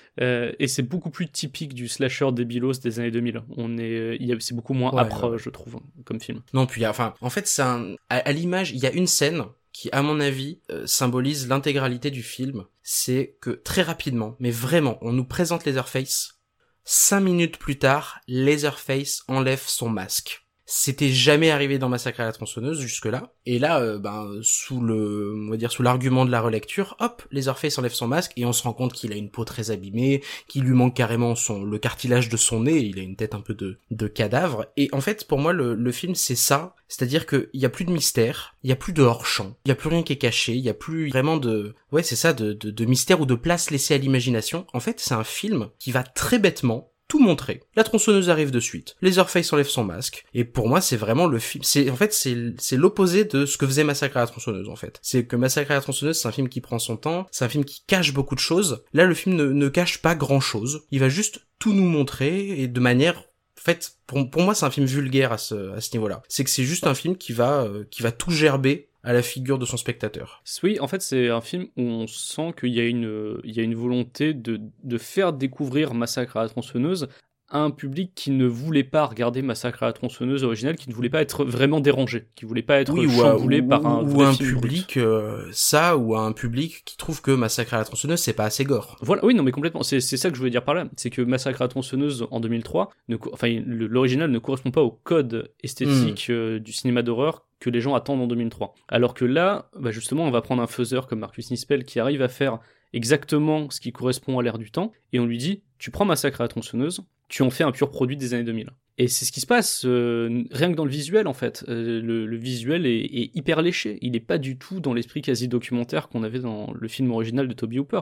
Et c'est beaucoup plus typique du slasher débilos des années 2000. On est, c'est beaucoup moins Ouais, âpre, ouais. je trouve, film. Non, puis enfin, en fait, c'est un, à, à l'image, il y a une scène qui, à mon avis, euh, symbolise l'intégralité du film. C'est que très rapidement, mais vraiment, on nous présente Leatherface. Cinq minutes plus tard, Leatherface enlève son masque. C'était jamais arrivé dans Massacre à la tronçonneuse jusque-là. Et là, euh, ben, sous le, on va dire, sous l'argument de la relecture, hop, Leatherface enlève son masque et on se rend compte qu'il a une peau très abîmée, qu'il lui manque carrément son, le cartilage de son nez, il a une tête un peu de, de cadavre. Et en fait, pour moi, le, le film, c'est ça. C'est-à-dire qu'il y a plus de mystère, il y a plus de hors-champ, il y a plus rien qui est caché, il y a plus vraiment de, ouais, c'est ça, de, de, de mystère ou de place laissée à l'imagination. En fait, c'est un film qui va très bêtement tout montrer. La tronçonneuse arrive de suite. Leatherface enlève son masque. Et pour moi, c'est vraiment le film. C'est en fait, c'est c'est l'opposé de ce que faisait Massacre à la tronçonneuse. En fait, c'est que Massacre à la tronçonneuse, c'est un film qui prend son temps. C'est un film qui cache beaucoup de choses. Là, le film ne, ne cache pas grand chose. Il va juste tout nous montrer et de manière en fait, pour, pour moi, c'est un film vulgaire à ce, à ce niveau-là. C'est que c'est juste un film qui va, euh, qui va tout gerber à la figure de son spectateur. Oui, en fait, c'est un film où on sent qu'il y a une, une volonté de, de faire découvrir Massacre à la tronçonneuse à un public qui ne voulait pas regarder Massacre à la tronçonneuse originale, qui ne voulait pas être vraiment dérangé, qui voulait pas être Oui, chamboulé ou- par un, ou un public, euh, ça, ou à un public qui trouve que Massacre à la tronçonneuse, c'est pas assez gore. Voilà, oui, non, mais complètement. C'est c'est ça que je voulais dire par là. C'est que Massacre à la tronçonneuse en 2003, ne co- enfin, l'original ne correspond pas au code esthétique Hmm. euh, du cinéma d'horreur que les gens attendent en 2003. Alors que là, bah, justement, on va prendre un faiseur comme Marcus Nispel qui arrive à faire exactement ce qui correspond à l'ère du temps, et on lui dit, tu prends Massacre à la tronçonneuse, tu en fais un pur produit des années 2000. Et c'est ce qui se passe, euh, rien que dans le visuel en fait. Euh, le, visuel est, hyper léché. Il n'est pas du tout dans l'esprit quasi documentaire qu'on avait dans le film original de Toby Hooper.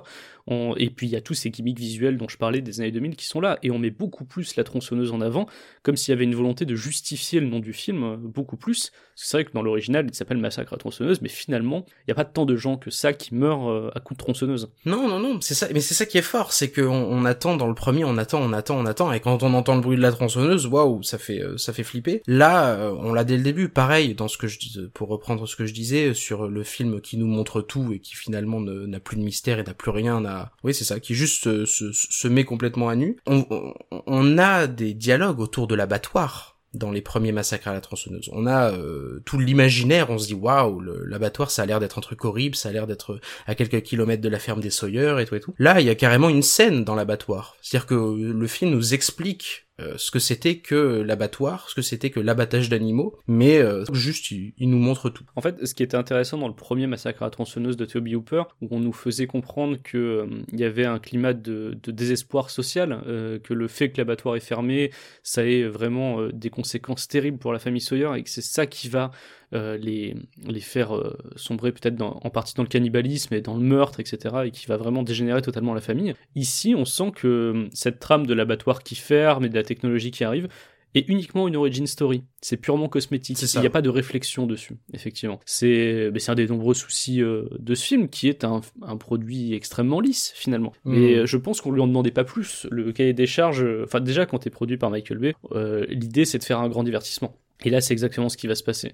Et puis il y a tous ces gimmicks visuels dont je parlais des années 2000 qui sont là. Et on met beaucoup plus la tronçonneuse en avant, comme s'il y avait une volonté de justifier le nom du film euh, beaucoup plus. C'est vrai que dans l'original, il s'appelle Massacre à tronçonneuse, mais finalement, il n'y a pas tant de gens que ça qui meurent à coups de tronçonneuse. Non, non, non, c'est ça, mais c'est ça qui est fort, c'est qu'on on attend dans le premier, on attend, on attend, on attend, et quand on entend le bruit de la tronçonneuse, waouh, ça fait, euh, ça fait flipper. Là, euh, on l'a dès le début, pareil, dans ce que je dis, pour reprendre ce que je disais sur le film qui nous montre tout et qui finalement n'a plus de mystère et n'a plus rien à, oui, c'est ça, qui juste euh, se, se, se met complètement à nu. On, on, on a des dialogues autour de l'abattoir dans les premiers massacres à la tronçonneuse. On a euh, tout l'imaginaire, on se dit waouh, l'abattoir ça a l'air d'être un truc horrible, ça a l'air d'être à quelques kilomètres de la ferme des Sawyer et tout et tout. Là, il y a carrément une scène dans l'abattoir. C'est-à-dire que le film nous explique euh, ce que c'était que l'abattoir, ce que c'était que l'abattage d'animaux, mais euh, juste il, il nous montre tout. En fait, ce qui était intéressant dans le premier massacre à la tronçonneuse de Toby Hooper, où on nous faisait comprendre que euh, il y avait un climat de, de désespoir social, euh, que le fait que l'abattoir est fermé, ça ait vraiment des conséquences terribles pour la famille Sawyer, et que c'est ça qui va les, les faire euh, sombrer peut-être en partie dans le cannibalisme et dans le meurtre, etc., et qui va vraiment dégénérer totalement la famille. Ici, on sent que euh, cette trame de l'abattoir qui ferme et de la technologie qui arrive est uniquement une origin story. C'est purement cosmétique. Il n'y a pas de réflexion dessus, effectivement. C'est un des nombreux soucis euh, de ce film, qui est un, un produit extrêmement lisse, finalement. Mm. Mais euh, je pense qu'on lui en demandait pas plus. Le cahier des charges, euh, enfin déjà quand t'es produit par Michael Bay, euh, l'idée c'est de faire un grand divertissement. Et là, c'est exactement ce qui va se passer.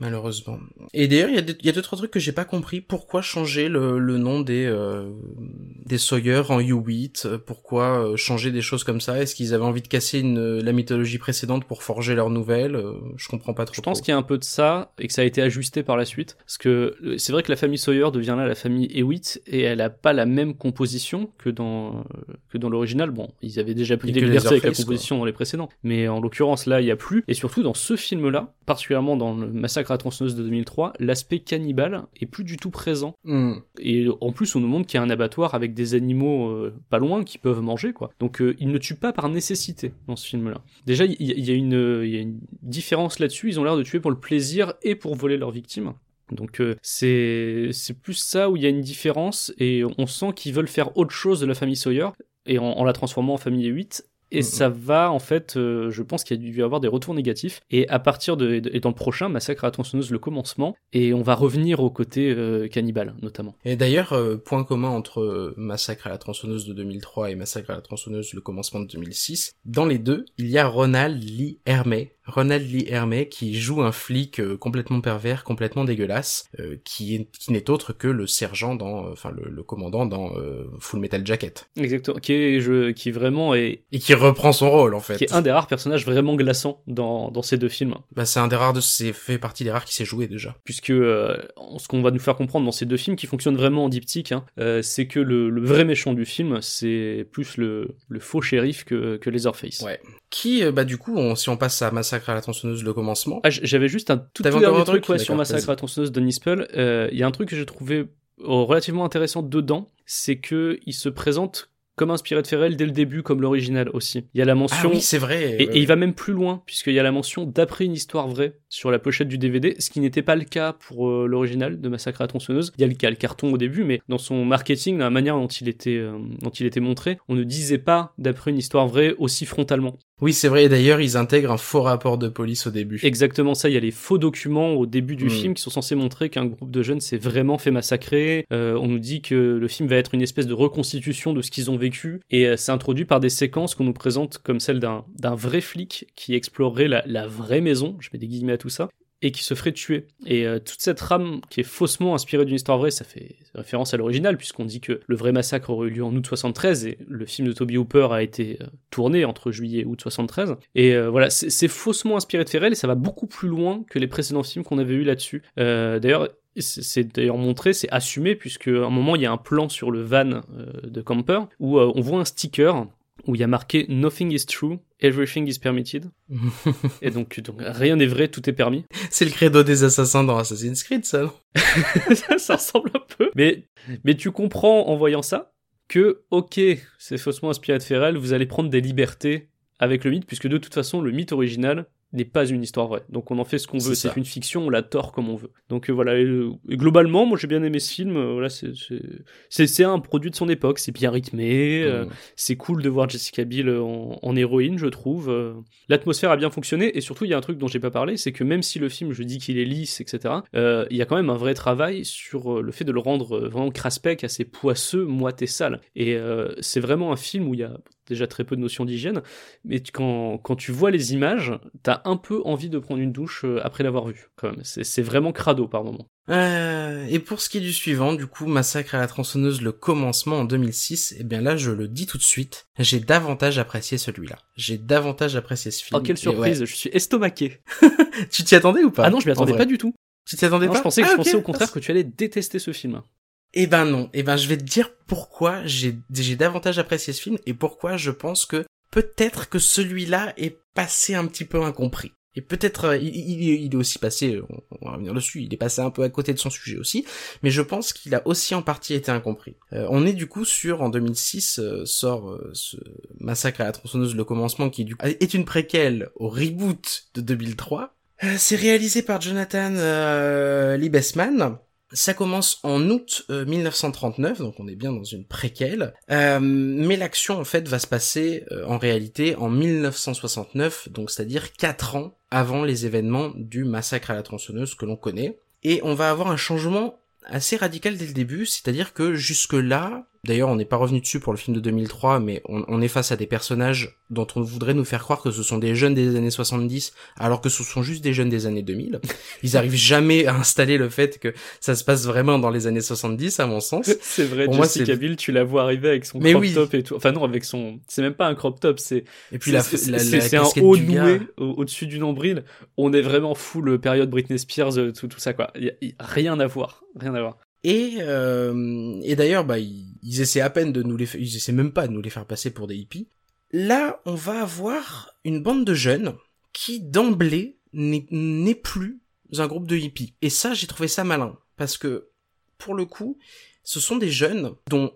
Malheureusement. Et d'ailleurs, il y, a deux- il y a deux trois trucs que j'ai pas compris. Pourquoi changer le, le nom des euh, des Sawyer en U8 Pourquoi euh, changer des choses comme ça? Est-ce qu'ils avaient envie de casser une, la mythologie précédente pour forger leur nouvelle Euh, Je comprends pas trop. Je pense qu'il y a un peu de ça et que ça a été ajusté par la suite. Parce que euh, c'est vrai que la famille Sawyer devient là la famille Hewitt et elle a pas la même composition que dans, que dans l'original. Bon, ils avaient déjà pris des libertés avec la composition dans les précédents. Mais en l'occurrence, là, il y a plus. Et surtout, dans ce film-là, particulièrement dans le Massacre à la tronçonneuse de 2003, l'aspect cannibale est plus du tout présent. Hmm. Et en plus, on nous montre qu'il y a un abattoir avec des animaux euh, pas loin qui peuvent manger, quoi. Donc, euh, ils ne tuent pas par nécessité dans ce film-là. Déjà, il y, il y a une, euh, il y a une différence là-dessus. Ils ont l'air de tuer pour le plaisir et pour voler leurs victimes. Donc euh, c'est c'est plus ça où il y a une différence et on sent qu'ils veulent faire autre chose de la famille Sawyer et en, en la transformant en famille 8 et Mhm. ça va en fait euh, je pense qu'il y a dû y avoir des retours négatifs et à partir de et dans le prochain massacre à la tronçonneuse le commencement et on va revenir au côté euh, cannibale notamment Et d'ailleurs, euh, point commun entre Massacre à la tronçonneuse de 2003 et Massacre à la tronçonneuse le commencement de 2006, dans les deux, il y a Ronald Lee Hermé. Ronald Lee Hermé qui joue un flic euh, complètement pervers, complètement dégueulasse, euh, qui est qui n'est autre que le sergent dans, euh, enfin le, le commandant dans Full Metal Jacket, exactement qui est je, qui vraiment est et qui reprend son rôle en fait. qui est un des rares personnages vraiment glaçants dans, dans ces deux films Bah c'est un des rares de, c'est fait partie des rares qui s'est joué déjà. puisque euh, ce qu'on va nous faire comprendre dans ces deux films qui fonctionnent vraiment en diptyque, hein, euh, c'est que le, le vrai méchant du film, c'est plus le, le faux shérif que, que Leatherface. Ouais. Qui, bah du coup, on- si on passe à Massacre à la tronçonneuse le commencement, Ah, J'avais juste un tout, dernier truc truc ouais, sur Massacre à la tronçonneuse de Nispel. Euh, Il y a un truc que j'ai trouvé euh, relativement intéressant dedans, c'est que il se présente comme inspiré de Ferrell dès le début, comme l'original aussi. Il y a la ah mention oui c'est vrai. Et, il va même plus loin, puisqu'il y a la mention d'après une histoire vraie sur la pochette du DVD, ce qui n'était pas le cas pour euh, l'original de Massacre à la tronçonneuse. Il y a le, carton au début, mais dans son marketing, dans la manière dont il était, euh, dont il était montré, on ne disait pas d'après une histoire vraie aussi frontalement. Oui, c'est vrai. Et d'ailleurs, ils intègrent un faux rapport de police au début. Exactement ça, il y a les faux documents au début du Mm. film qui sont censés montrer qu'un groupe de jeunes s'est vraiment fait massacrer. Euh, on nous dit que le film va être une espèce de reconstitution de ce qu'ils ont vécu et euh, c'est introduit par des séquences qu'on nous présente comme celle d'un d'un vrai flic qui explorerait la, la vraie maison, je mets des guillemets à tout ça, et qui se ferait tuer. Et euh, toute cette trame qui est faussement inspirée d'une histoire vraie, ça fait référence à l'original, puisqu'on dit que le vrai massacre aurait eu lieu en août 73, et le film de Toby Hooper a été euh, tourné entre juillet et août 73. Et euh, voilà, c'est faussement inspiré de Ferrell, et ça va beaucoup plus loin que les précédents films qu'on avait eu là-dessus. D'ailleurs, c'est d'ailleurs montré, c'est assumé, puisque à un moment, il y a un plan sur le van de Camper, où on voit un sticker où il y a marqué Nothing is true, everything is permitted. Et donc, donc rien n'est vrai, tout est permis. c'est le credo des assassins dans Assassin's Creed, ça. non ça ressemble un peu. Mais, mais tu comprends en voyant ça que, ok, c'est faussement inspiré de Ferrell, vous allez prendre des libertés avec le mythe, puisque de toute façon, le mythe original n'est pas une histoire vraie. Donc on en fait ce qu'on veut, C'est une fiction, on la tord comme on veut. Donc euh, voilà, et, euh, et globalement, moi j'ai bien aimé ce film, euh, voilà, c'est- un produit de son époque, c'est bien rythmé, euh, Mm. c'est cool de voir Jessica Biel en, en héroïne, je trouve. L'atmosphère a bien fonctionné, et surtout, il y a un truc dont j'ai pas parlé, c'est que même si le film, je dis qu'il est lisse, etc., il y a quand même un vrai travail sur le fait de le rendre vraiment craspec, assez poisseux, moite et sale. Et c'est vraiment un film où il y a déjà très peu de notions d'hygiène, mais quand, quand tu vois les images, t'as un peu envie de prendre une douche euh, après l'avoir vu, quand même. C'est vraiment crado par moment. Euh, et pour ce qui est du suivant, du coup, Massacre à la tronçonneuse, le commencement en 2006, eh bien là, je le dis tout de suite, j'ai davantage apprécié celui-là. J'ai davantage apprécié ce film. Oh, quelle Et surprise, je suis estomaqué. Tu t'y attendais ou pas? Ah non, je m'y En attendais pas du tout. Tu t'y attendais Non, pas? je pensais, Ah, je pensais au contraire que tu allais détester ce film. Eh ben non. Eh ben je vais te dire pourquoi j'ai davantage apprécié ce film et pourquoi je pense que peut-être que celui-là est passé un petit peu incompris. Et peut-être euh, il, est aussi passé, on, va revenir dessus, il est passé un peu à côté de son sujet aussi, mais je pense qu'il a aussi en partie été incompris. Euh, on est du coup sur, en 2006, euh, sort ce Massacre à la tronçonneuse, le commencement, qui du coup, est une préquelle au reboot de 2003. Euh, C'est réalisé par Jonathan Liebesman. Ça commence en août euh, 1939, donc on est bien dans une préquelle. Euh, mais l'action en fait va se passer euh, en réalité en 1969, donc c'est-à-dire quatre ans avant les événements du massacre à la tronçonneuse que l'on connaît. Et on va avoir un changement assez radical dès le début, c'est-à-dire que jusque-là, D'ailleurs, on n'est pas revenu dessus pour le film de 2003, mais on, on, est face à des personnages dont on voudrait nous faire croire que ce sont des jeunes des années 70, alors que ce sont juste des jeunes des années 2000. Ils arrivent jamais à installer le fait que ça se passe vraiment dans les années 70, à mon sens. C'est vrai, pour Jessica Biel, tu la vois arriver avec son crop top et tout. Enfin non, avec son, c'est même pas un crop top, c'est. Et puis la, c'est un haut noué au-dessus du nombril. On est vraiment full période Britney Spears, tout, tout ça quoi. Y a, y a rien à voir, rien à voir. Et, euh, et d'ailleurs, bah, ils, ils, essaient à peine de nous les, ils essaient même pas de nous les faire passer pour des hippies. Là, on va avoir une bande de jeunes qui d'emblée n'est plus un groupe de hippies. Et ça, j'ai trouvé ça malin parce que pour le coup, ce sont des jeunes dont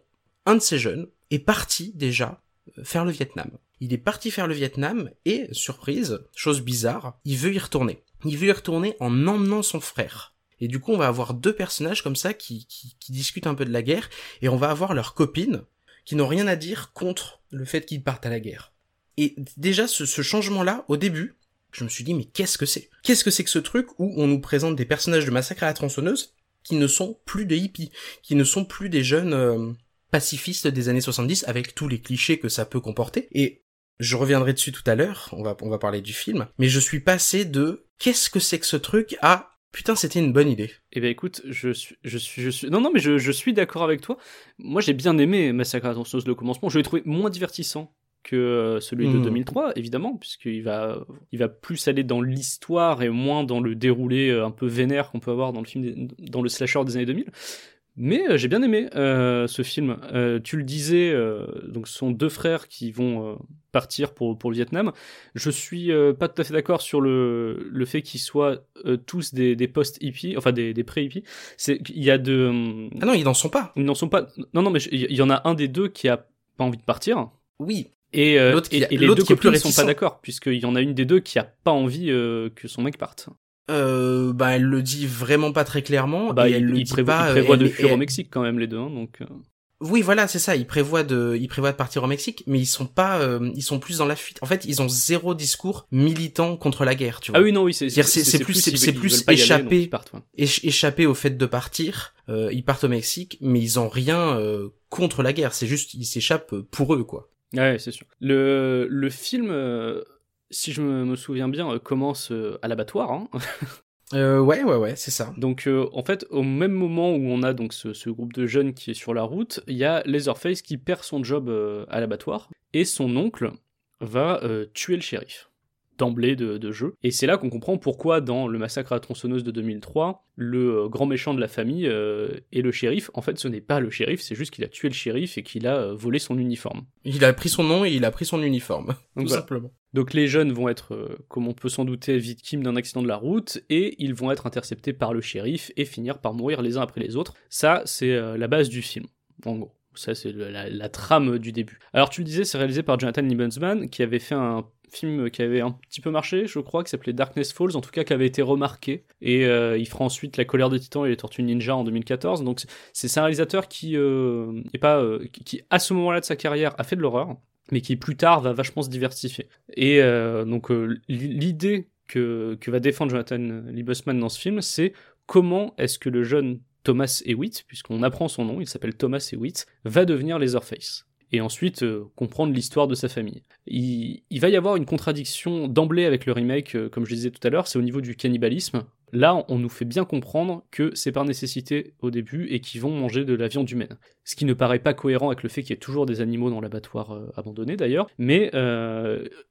un de ces jeunes est parti déjà faire le Vietnam. Il est parti faire le Vietnam et, surprise, chose bizarre, il veut y retourner. Il veut y retourner en emmenant son frère. Et du coup, on va avoir deux personnages comme ça qui, qui, discutent un peu de la guerre, et on va avoir leurs copines qui n'ont rien à dire contre le fait qu'ils partent à la guerre. Et déjà, ce, ce changement-là, au début, je me suis dit, mais qu'est-ce que c'est? Qu'est-ce que c'est que ce truc où on nous présente des personnages de Massacre à la tronçonneuse qui ne sont plus des hippies, qui ne sont plus des jeunes euh, pacifistes des années 70 avec tous les clichés que ça peut comporter? Et je reviendrai dessus tout à l'heure, on va, on va parler du film, mais je suis passé de qu'est-ce que c'est que ce truc? à Putain, c'était une bonne idée. Eh ben écoute, je suis, je suis, je suis. Non, non, mais je, je suis d'accord avec toi. Moi, j'ai bien aimé Massacre à la tronçonneuse le commencement. Je l'ai trouvé moins divertissant que celui de Mmh. 2003, évidemment, puisqu'il va, il va plus aller dans l'histoire et moins dans le déroulé euh, un peu vénère qu'on peut avoir dans le film, des- dans le slasher des années 2000. Mais euh, j'ai bien aimé euh, ce film. Euh, tu le disais, euh, donc ce sont deux frères qui vont euh, partir pour, pour le Vietnam. Je suis euh, pas tout à fait d'accord sur le, le fait qu'ils soient euh, tous des, des post-hippies, enfin des, des pré-hippies. C'est qu'il y a de... Ah non, ils n'en sont pas. Ils n'en sont pas... Non, non, mais il y en a un des deux qui a pas envie de partir. Oui. Et, euh, et, a- et les deux copines sont pas d'accord, puisqu'il y en a une des deux qui a pas envie euh, que son mec parte. Euh, bah, elle le dit vraiment pas très clairement. Bah, et il, elle le il dit pas, il prévoit elle- de fuir elle- au Mexique quand même les deux, hein, donc. euh. Oui, voilà, c'est ça. Ils prévoient de, ils prévoient de partir au Mexique, mais ils sont pas, euh, ils sont plus dans la fuite. En fait, ils ont zéro discours militant contre la guerre, tu vois. Ah oui, non, oui, c'est c'est- plus- c'est plus y aller, échapper. partent, ouais. Au fait de partir, euh, ils partent au Mexique, mais ils ont rien euh, contre la guerre. C'est juste, ils s'échappent pour eux, quoi. Ouais, c'est sûr. Le, le film, euh, si je me, me souviens bien, euh, commence euh, à l'abattoir. Hein. Euh, ouais, ouais, ouais, c'est ça. Donc, euh, en fait, au même moment où on a donc ce, ce groupe de jeunes qui est sur la route, il y a Leatherface qui perd son job euh, à l'abattoir et son oncle va tuer le shérif d'emblée de, de jeu. Et c'est là qu'on comprend pourquoi dans le massacre à la tronçonneuse de 2003, le euh, grand méchant de la famille euh, est le shérif. En fait, ce n'est pas le shérif, c'est juste qu'il a tué le shérif et qu'il a euh, volé son uniforme. Il a pris son nom et il a pris son uniforme, Donc tout voilà. simplement. Donc les jeunes vont être, euh, comme on peut s'en douter, victimes d'un accident de la route et ils vont être interceptés par le shérif et finir par mourir les uns après les autres. Ça, c'est la base du film, en gros. Ça, c'est la trame du début. Alors tu le disais, c'est réalisé par Jonathan Liebensman qui avait fait un film qui avait un petit peu marché, je crois, qui s'appelait Darkness Falls, en tout cas qui avait été remarqué. Et euh, il fera ensuite La colère des titans et les tortues ninja en 2014. Donc c'est un réalisateur qui euh, pas euh, qui, à ce moment-là de sa carrière a fait de l'horreur mais qui plus tard va vachement se diversifier. Et donc l'idée que, que va défendre Jonathan Liebesman dans ce film, c'est comment est-ce que le jeune Thomas Hewitt, puisqu'on apprend son nom, il s'appelle Thomas Hewitt, va devenir Leatherface. Et ensuite euh, comprendre l'histoire de sa famille. Il, va y avoir une contradiction d'emblée avec le remake, euh, comme je disais tout à l'heure, c'est au niveau du cannibalisme. Là, on nous fait bien comprendre que c'est par nécessité au début et qu'ils vont manger de la viande humaine. Ce qui ne paraît pas cohérent avec le fait qu'il y ait toujours des animaux dans l'abattoir euh, abandonné d'ailleurs, mais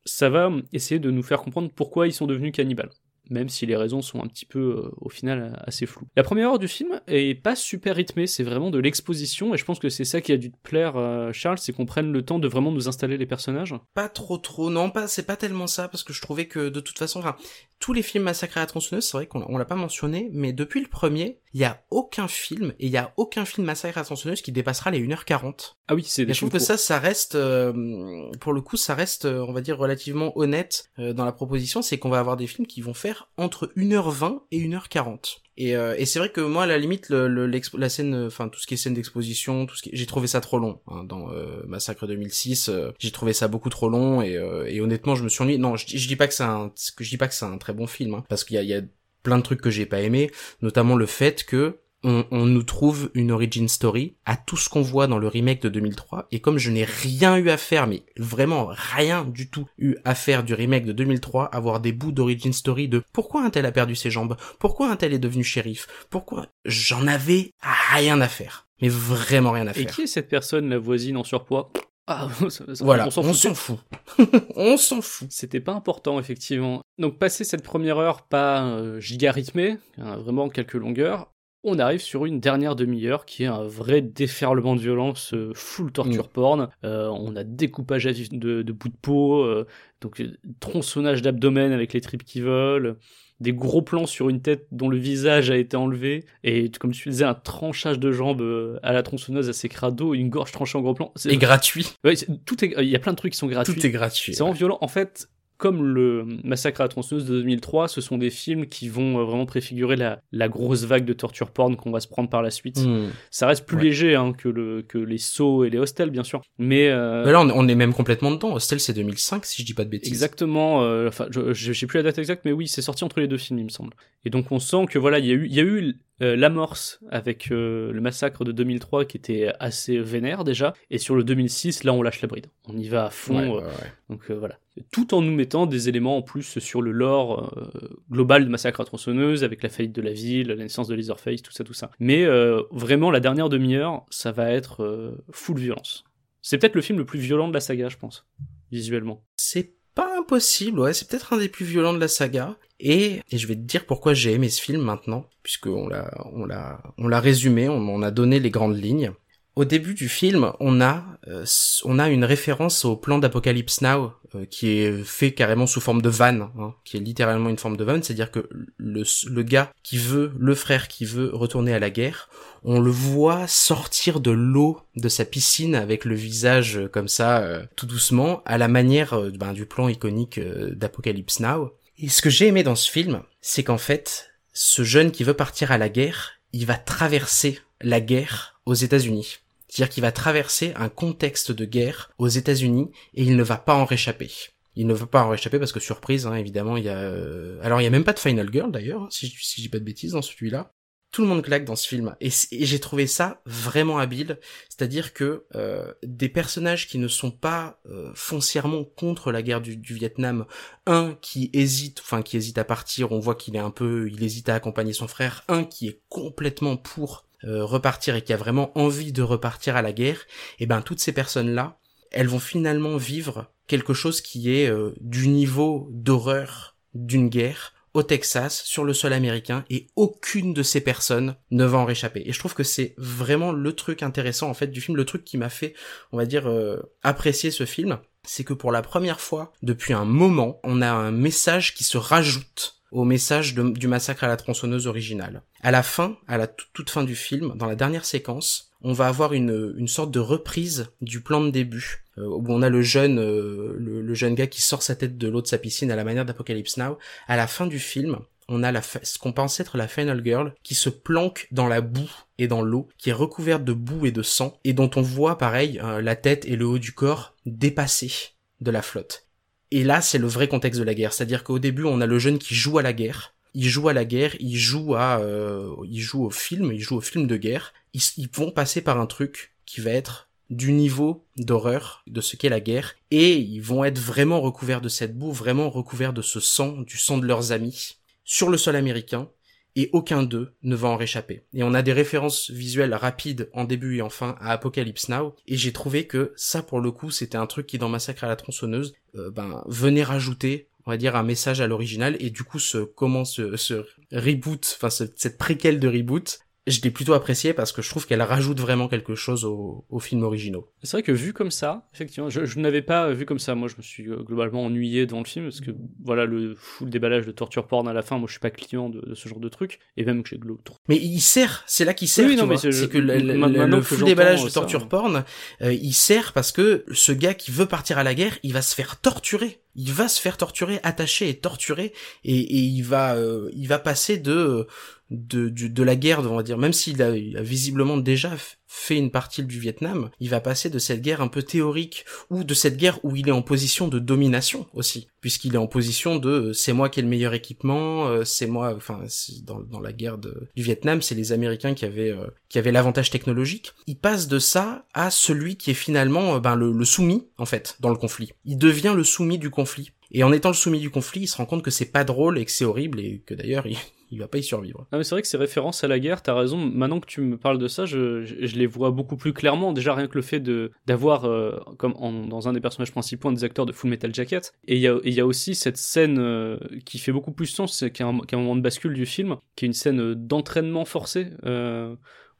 ça va essayer de nous faire comprendre pourquoi ils sont devenus cannibales. Même si les raisons sont un petit peu, euh, au final, assez floues. La première heure du film est pas super rythmée, c'est vraiment de l'exposition, et je pense que c'est ça qui a dû te plaire, euh, Charles, c'est qu'on prenne le temps de vraiment nous installer les personnages. Pas trop trop, non, pas, c'est pas tellement ça, parce que je trouvais que de toute façon, enfin, tous les films massacrés à la tronçonneuse, c'est vrai qu'on on l'a pas mentionné, mais depuis le premier, il y a aucun film, et il y a aucun film massacre à la tronçonneuse qui dépassera les 1h40. Ah oui, c'est Et des je trouve que ça, ça reste, euh, pour le coup, ça reste, on va dire, relativement honnête dans la proposition, c'est qu'on va avoir des films qui vont faire entre 1h20 et 1h40. Et, euh, et c'est vrai que moi, à la limite, le, le- la scène, euh, enfin tout ce qui est scène d'exposition, tout ce qui, j'ai trouvé ça trop long hein, dans euh, Massacre 2006. euh, j'ai trouvé ça beaucoup trop long et, euh, et honnêtement, je me suis ennuyé. Non, je, je dis pas que c'est un, je dis pas que c'est un très bon film, hein, parce qu'il y a, il y a plein de trucs que j'ai pas aimé, notamment le fait que on, on nous trouve une origin story à tout ce qu'on voit dans le remake de 2003. Et comme je n'ai rien eu à faire, mais vraiment rien du tout eu à faire du remake de 2003, avoir des bouts d'origin story de pourquoi un tel a perdu ses jambes, pourquoi un tel est devenu shérif, pourquoi j'en avais rien à faire. Mais vraiment rien à Et faire. qui est cette personne, la voisine en surpoids? Ah, ça- ça- Voilà, on s'en fout. on s'en fout. C'était pas important, effectivement. Donc, passé cette première heure pas euh, giga rythmée, hein, vraiment quelques longueurs, on arrive sur une dernière demi-heure qui est un vrai déferlement de violence, euh, full torture porn. Euh, on a découpage à vif de, de bouts de peau, euh, donc euh, tronçonnage d'abdomen avec les tripes qui volent, des gros plans sur une tête dont le visage a été enlevé, et comme tu disais, un tranchage de jambes euh, à la tronçonneuse assez crado, une gorge tranchée en gros plan. C'est- Et gratuit. Ouais, tout est, il y a plein de trucs qui sont gratuits. Tout est gratuit. C'est vraiment violent. En fait, comme le Massacre à la tronçonneuse de 2003, ce sont des films qui vont euh, vraiment préfigurer la, la grosse vague de torture porn qu'on va se prendre par la suite. Hmm. Ça reste plus Ouais. léger hein, que, le, que les sauts et les hostels, bien sûr. Mais euh, Mais là, on est- on est même complètement dedans. Hostel, c'est 2005, si je dis pas de bêtises. exactement, euh, enfin, je je- j'ai plus la date exacte, mais oui, c'est sorti entre les deux films, il me semble. Et donc on sent que voilà, il y a eu, il y a eu euh, l'amorce avec euh, le massacre de 2003 qui était assez vénère déjà, et sur le 2006, là on lâche la bride. On y va à fond. Ouais, euh, ouais, ouais. Donc euh, voilà. Tout en nous mettant des éléments en plus sur le lore euh, global de Massacre à tronçonneuse, avec la faillite de la ville, la naissance de Leatherface, tout ça, tout ça. Mais euh, vraiment, la dernière demi-heure, ça va être euh, full violence. C'est peut-être le film le plus violent de la saga, je pense, visuellement. C'est pas impossible, ouais, c'est peut-être un des plus violents de la saga. Et, et je vais te dire pourquoi j'ai aimé ce film maintenant, puisqu'on l'a, on l'a, on l'a résumé, on, on a donné les grandes lignes. Au début du film, on a, euh, on a une référence au plan d'Apocalypse Now, euh, qui est fait carrément sous forme de vanne, hein, qui est littéralement une forme de vanne, c'est-à-dire que le, le gars qui veut, le frère qui veut retourner à la guerre, on le voit sortir de l'eau de sa piscine avec le visage comme ça, euh, tout doucement, à la manière ben, du plan iconique d'Apocalypse Now. Et ce que j'ai aimé dans ce film, c'est qu'en fait, ce jeune qui veut partir à la guerre, il va traverser la guerre aux États-Unis. C'est-à-dire qu'il va traverser un contexte de guerre aux États-Unis et il ne va pas en réchapper. Il ne va pas en réchapper parce que surprise, hein, évidemment, il y a. euh, Alors il y a même pas de Final Girl d'ailleurs, si je, si dis pas de bêtises dans celui-là. Tout le monde claque dans ce film et, et j'ai trouvé ça vraiment habile. C'est-à-dire que euh, des personnages qui ne sont pas euh, foncièrement contre la guerre du, du Vietnam, un qui hésite, enfin qui hésite à partir, on voit qu'il est un peu, il hésite à accompagner son frère, un qui est complètement pour euh, repartir et qui a vraiment envie de repartir à la guerre, et ben toutes ces personnes-là, elles vont finalement vivre quelque chose qui est euh, du niveau d'horreur d'une guerre au Texas, sur le sol américain, et aucune de ces personnes ne va en réchapper. Et je trouve que c'est vraiment le truc intéressant en fait du film, le truc qui m'a fait, on va dire, euh, apprécier ce film, c'est que pour la première fois depuis un moment, on a un message qui se rajoute au message du massacre à la tronçonneuse originale. À la fin, à la toute, fin du film, dans la dernière séquence, on va avoir une, une sorte de reprise du plan de début, euh, où on a le jeune, euh, le, jeune gars qui sort sa tête de l'eau de sa piscine à la manière d'Apocalypse Now. À la fin du film, on a la, ce qu'on pense être la Final Girl qui se planque dans la boue et dans l'eau, qui est recouverte de boue et de sang, et dont on voit pareil euh, la tête et le haut du corps dépassés de la flotte. Et là, c'est le vrai contexte de la guerre. C'est-à-dire qu'au début, on a le jeune qui joue à la guerre. Il joue à la guerre, il joue à, euh, il joue au film, il joue au film de guerre. Ils, ils vont passer par un truc qui va être du niveau d'horreur de ce qu'est la guerre, et ils vont être vraiment recouverts de cette boue, vraiment recouverts de ce sang, du sang de leurs amis, sur le sol américain, et aucun d'eux ne va en réchapper. Et on a des références visuelles rapides en début et en fin à Apocalypse Now, et j'ai trouvé que ça, pour le coup, c'était un truc qui, dans Massacre à la tronçonneuse, euh, ben, venait rajouter, on va dire, un message à l'original, et du coup, ce, comment ce, reboot, enfin, ce- cette préquelle de reboot, je l'ai plutôt apprécié parce que je trouve qu'elle rajoute vraiment quelque chose aux au films originaux. C'est vrai que vu comme ça, effectivement, je, je n'avais pas vu comme ça. Moi, je me suis euh, globalement ennuyé devant le film parce que voilà le full déballage de torture porn à la fin. Moi, je suis pas client de, de ce genre de truc et même que j'ai. Mais il sert, c'est là qu'il sert, Oui, tu non, mais vois. c'est- que le, le- le full déballage de torture ouais. porn, euh, il sert parce que ce gars qui veut partir à la guerre, il va se faire torturer. Il va se faire torturer, attacher et torturer, et, et il va, euh, il va passer de de, de la guerre, on va dire, même s'il a, visiblement déjà fait une partie du Vietnam, il va passer de cette guerre un peu théorique ou de cette guerre où il est en position de domination aussi, puisqu'il est en position de euh, c'est moi qui ai le meilleur équipement, euh, c'est moi, enfin dans, dans la guerre de, du Vietnam, c'est les Américains qui avaient euh, qui avaient l'avantage technologique. Il passe de ça à celui qui est finalement ben, le, le soumis en fait dans le conflit. Il devient le soumis du conflit. Et en étant le soumis du conflit, il se rend compte que c'est pas drôle et que c'est horrible et que d'ailleurs il, il va pas y survivre. Ah mais c'est vrai que ces références à la guerre, t'as raison. Maintenant que tu me parles de ça, je, je, je les vois beaucoup plus clairement. Déjà rien que le fait de d'avoir euh, comme en, dans un des personnages principaux un des acteurs de Full Metal Jacket. Et il y a il y a aussi cette scène euh, qui fait beaucoup plus sens, c'est qu'un un moment de bascule du film, qui est une scène d'entraînement forcé. Euh,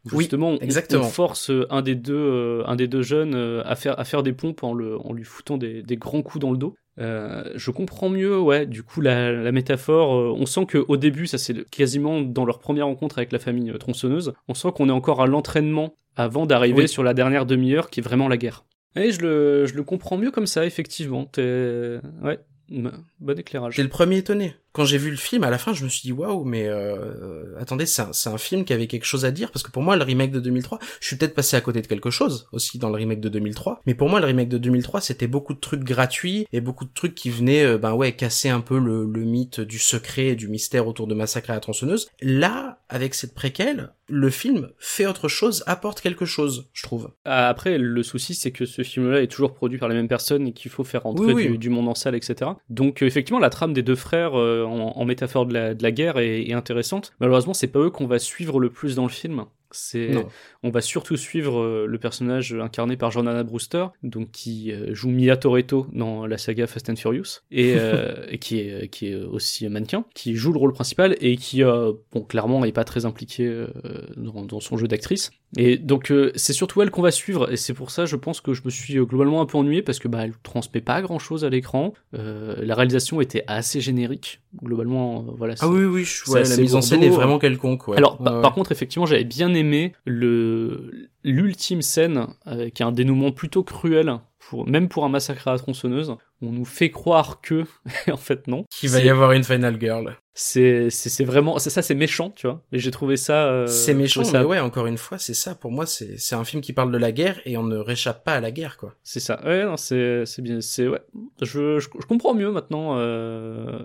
justement, oui, exactement. On, on, force un des deux, euh, un des deux jeunes euh, à faire, à faire des pompes en, le, en lui foutant des, des grands coups dans le dos. Euh, je comprends mieux, ouais, du coup, la, la métaphore. Euh, on sent qu'au début, ça c'est quasiment dans leur première rencontre avec la famille euh, tronçonneuse, on sent qu'on est encore à l'entraînement avant d'arriver Oui. sur la dernière demi-heure qui est vraiment la guerre. Et je le, je le comprends mieux comme ça, effectivement. T'es... Ouais, bon éclairage. J'étais le premier étonné. Quand j'ai vu le film, à la fin, je me suis dit waouh, mais euh, attendez, c'est un, film qui avait quelque chose à dire parce que pour moi, le remake de 2003, je suis peut-être passé à côté de quelque chose aussi dans le remake de 2003, mais pour moi, le remake de 2003, c'était beaucoup de trucs gratuits et beaucoup de trucs qui venaient, euh, ben ouais, casser un peu le, le mythe du secret et du mystère autour de Massacre à la tronçonneuse. Là, avec cette préquelle, le film fait autre chose, apporte quelque chose, je trouve. Ah, Après, le souci, c'est que ce film-là est toujours produit par les mêmes personnes et qu'il faut faire rentrer Oui, oui. Du, du monde en salle, etc. Donc, euh, effectivement, la trame des deux frères euh, en, métaphore de la, guerre est, est intéressante. Malheureusement, c'est pas eux qu'on va suivre le plus dans le film. On va surtout suivre euh, le personnage incarné par Jordana Brewster, donc qui euh, joue Mia Toretto dans la saga Fast and Furious et, euh, et qui est qui est aussi mannequin, qui joue le rôle principal et qui euh, bon clairement est pas très impliqué euh, dans, dans son jeu d'actrice. Et donc c'est surtout elle qu'on va suivre et c'est pour ça je pense que je me suis globalement un peu ennuyé parce que bah elle transmet pas grand chose à l'écran. La réalisation était assez générique globalement voilà. Ah oui, oui, je- la mise en scène est vraiment quelconque, ouais. alors, Ouais, par, par contre, effectivement, j'avais bien aimé le l'ultime scène avec un dénouement plutôt cruel, pour, même pour un massacre à la tronçonneuse. On nous fait croire que, en fait, non. qu'il va y avoir une Final Girl. C'est c'est vraiment, c'est ça, c'est méchant, tu vois. Et j'ai trouvé ça. euh, c'est méchant, ça- mais ouais, encore une fois, c'est ça. Pour moi, c'est c'est un film qui parle de la guerre et on ne réchappe pas à la guerre, quoi. C'est ça. Ouais, non, c'est c'est bien. C'est ouais. Je, je je comprends mieux maintenant. Euh...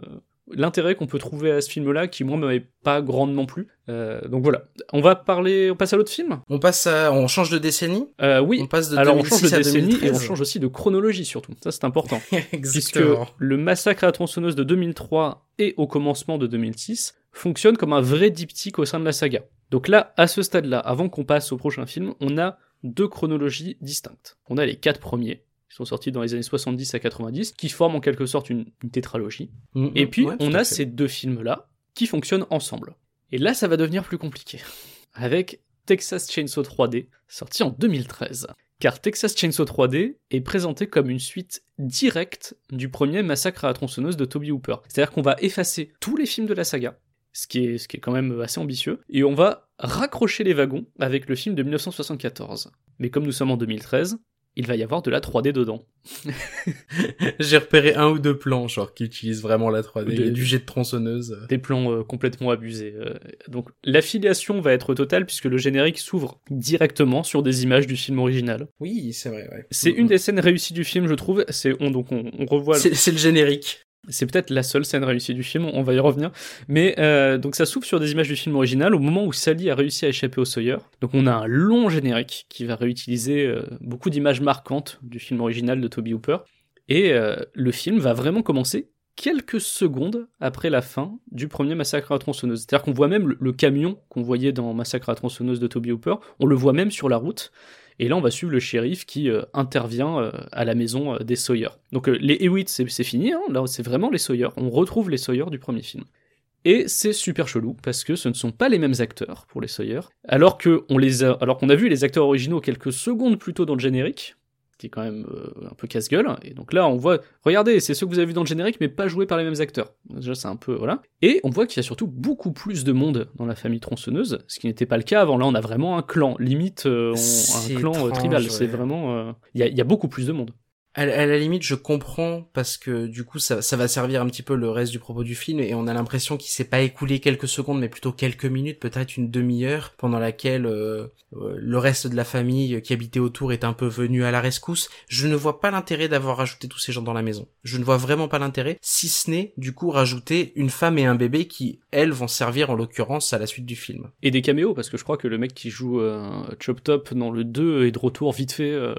L'intérêt qu'on peut trouver à ce film-là, qui moi m'avait pas grandement plu. Euh, donc voilà, on va parler, on passe à l'autre film? On passe à, on change de décennie? Euh, oui, On passe de Alors on 2006 change de décennie et on 2013. change aussi de chronologie surtout. Ça c'est important. Puisque le massacre à la tronçonneuse de 2003 et au commencement de 2006 fonctionne comme un vrai diptyque au sein de la saga. Donc là, à ce stade-là, avant qu'on passe au prochain film, on a deux chronologies distinctes. On a les quatre premiers, qui sont sortis dans les années 70 à 90, qui forment en quelque sorte une, une tétralogie. Mm, Et mm, puis, ouais, on a ces deux films-là qui fonctionnent ensemble. Et là, ça va devenir plus compliqué. Avec Texas Chainsaw 3D, sorti en 2013. Car Texas Chainsaw 3D est présenté comme une suite directe du premier Massacre à la tronçonneuse de Toby Hooper. C'est-à-dire qu'on va effacer tous les films de la saga, ce qui est, ce qui est quand même assez ambitieux, et on va raccrocher les wagons avec le film de 1974. Mais comme nous sommes en 2013, il va y avoir de la 3D dedans. J'ai repéré un ou deux plans, genre, qui utilisent vraiment la 3D. Il y a De- du jet de tronçonneuse. des plans euh, complètement abusés. euh. donc l'affiliation va être totale puisque le générique s'ouvre directement sur des images du film original. Oui, c'est vrai, ouais. C'est Mm, une mm. des scènes réussies du film, je trouve. C'est on donc on, on revoit. C'est c'est le générique. C'est peut-être la seule scène réussie du film. On va y revenir. Mais euh, donc ça s'ouvre sur des images du film original au moment où Sally a réussi à échapper au Sawyer. Donc on a un long générique qui va réutiliser euh, beaucoup d'images marquantes du film original de Toby Hooper. Et euh, le film va vraiment commencer quelques secondes après la fin du premier Massacre à tronçonneuse. C'est-à-dire qu'on voit même le, camion qu'on voyait dans Massacre à tronçonneuse de Toby Hooper, on le voit même sur la route. Et là, on va suivre le shérif qui euh, intervient euh, à la maison euh, des Sawyer. Donc les Hewitt, c'est fini, hein, là c'est vraiment les Sawyer. On retrouve les Sawyer du premier film. Et c'est super chelou parce que ce ne sont pas les mêmes acteurs pour les Sawyer, alors alors qu'on a vu les acteurs originaux quelques secondes plus tôt dans le générique, qui est quand même euh, un peu casse-gueule. Et donc là, on voit, regardez, c'est ceux que vous avez vu dans le générique, mais pas joués par les mêmes acteurs. Déjà, c'est un peu voilà. Et on voit qu'il y a surtout beaucoup plus de monde dans la famille tronçonneuse, ce qui n'était pas le cas avant. Là, on a vraiment un clan, limite euh, on- un clan étrange, tribal. ouais. C'est vraiment, euh, y, il y a beaucoup plus de monde. À, la limite, je comprends parce que du coup, ça, ça va servir un petit peu le reste du propos du film et on a l'impression qu'il s'est pas écoulé quelques secondes, mais plutôt quelques minutes, peut-être une demi-heure, pendant laquelle euh, euh, le reste de la famille qui habitait autour est un peu venu à la rescousse. Je ne vois pas l'intérêt d'avoir rajouté tous ces gens dans la maison. Je ne vois vraiment pas l'intérêt, si ce n'est du coup rajouter une femme et un bébé qui, elles, vont servir en l'occurrence à la suite du film. Et des caméos, parce que je crois que le mec qui joue euh, Chop Top dans le 2 est de retour vite fait euh,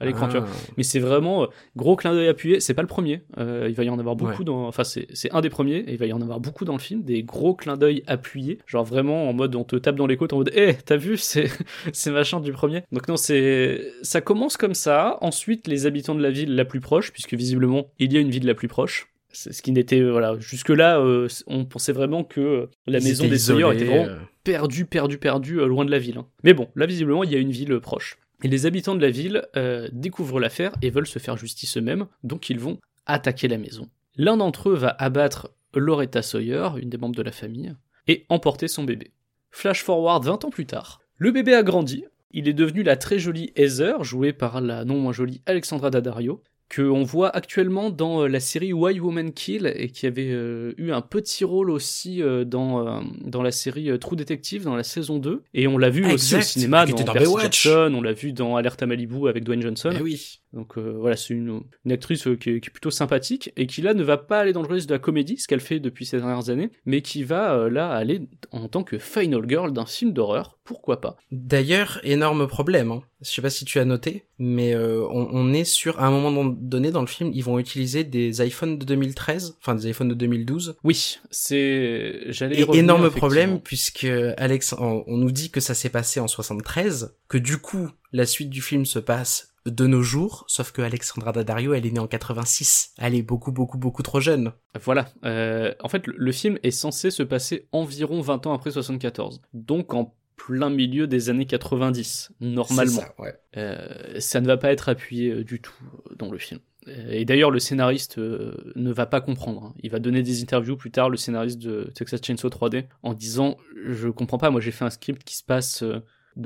à l'écran, tu vois. Ah. Mais c'est vraiment euh, gros clin d'œil appuyé. C'est pas le premier. Euh, il va y en avoir beaucoup Ouais. dans. Enfin, c'est c'est un des premiers. Et il va y en avoir beaucoup dans le film. Des gros clins d'œil appuyés. Genre vraiment en mode on te tape dans les côtes en mode Eh, t'as vu? C'est c'est machin du premier. Donc non, c'est. Ça commence comme ça. Ensuite, les habitants de la ville la plus proche, puisque visiblement il y a une ville la plus proche. C'est ce qui n'était. euh, Voilà. Jusque-là, euh, on pensait vraiment que la Ils maison des isolés, était vraiment euh, perdu, perdu, perdu, euh, loin de la ville. hein. Mais bon, là visiblement, il y a une ville proche. Les habitants de la ville euh, découvrent l'affaire et veulent se faire justice eux-mêmes, donc ils vont attaquer la maison. L'un d'entre eux va abattre Loretta Sawyer, une des membres de la famille, et emporter son bébé. Flash forward 20 ans plus tard. Le bébé a grandi, il est devenu la très jolie Heather, jouée par la non moins jolie Alexandra Daddario, que on voit actuellement dans euh, la série Why Woman Kill et qui avait euh, eu un petit rôle aussi euh, dans, euh, dans la série True Detective dans la saison 2 et on l'a vu Ah, aussi au cinéma dans, dans. Jackson, on l'a vu dans Alerte à Malibu avec Dwayne Johnson. eh oui. Donc euh, voilà, c'est une, une actrice euh, qui, est, qui est plutôt sympathique et qui là ne va pas aller dans le registre de la comédie, ce qu'elle fait depuis ces dernières années, mais qui va euh, là aller en tant que final girl d'un film d'horreur, pourquoi pas? D'ailleurs, énorme problème. Hein. Je sais pas si tu as noté, mais euh, on, on est sur à un moment donné dans le film, ils vont utiliser des iPhones de 2013, enfin des iPhones de 2012. Oui, c'est j'allais revenir, énorme problème puisque Alex, on, on nous dit que ça s'est passé en 73, que du coup la suite du film se passe de nos jours, sauf que Alexandra Daddario, elle est née en 86. Elle est beaucoup beaucoup beaucoup trop jeune. Voilà. Euh, en fait, le, film est censé se passer environ 20 ans après 74. Donc en plein milieu des années 90, normalement. Ça, ouais. Euh, ça ne va pas être appuyé euh, du tout dans le film. Et d'ailleurs, le scénariste euh, ne va pas comprendre. hein. Il va donner des interviews plus tard, le scénariste de Texas Chainsaw 3D, en disant Je comprends pas, moi j'ai fait un script qui se passe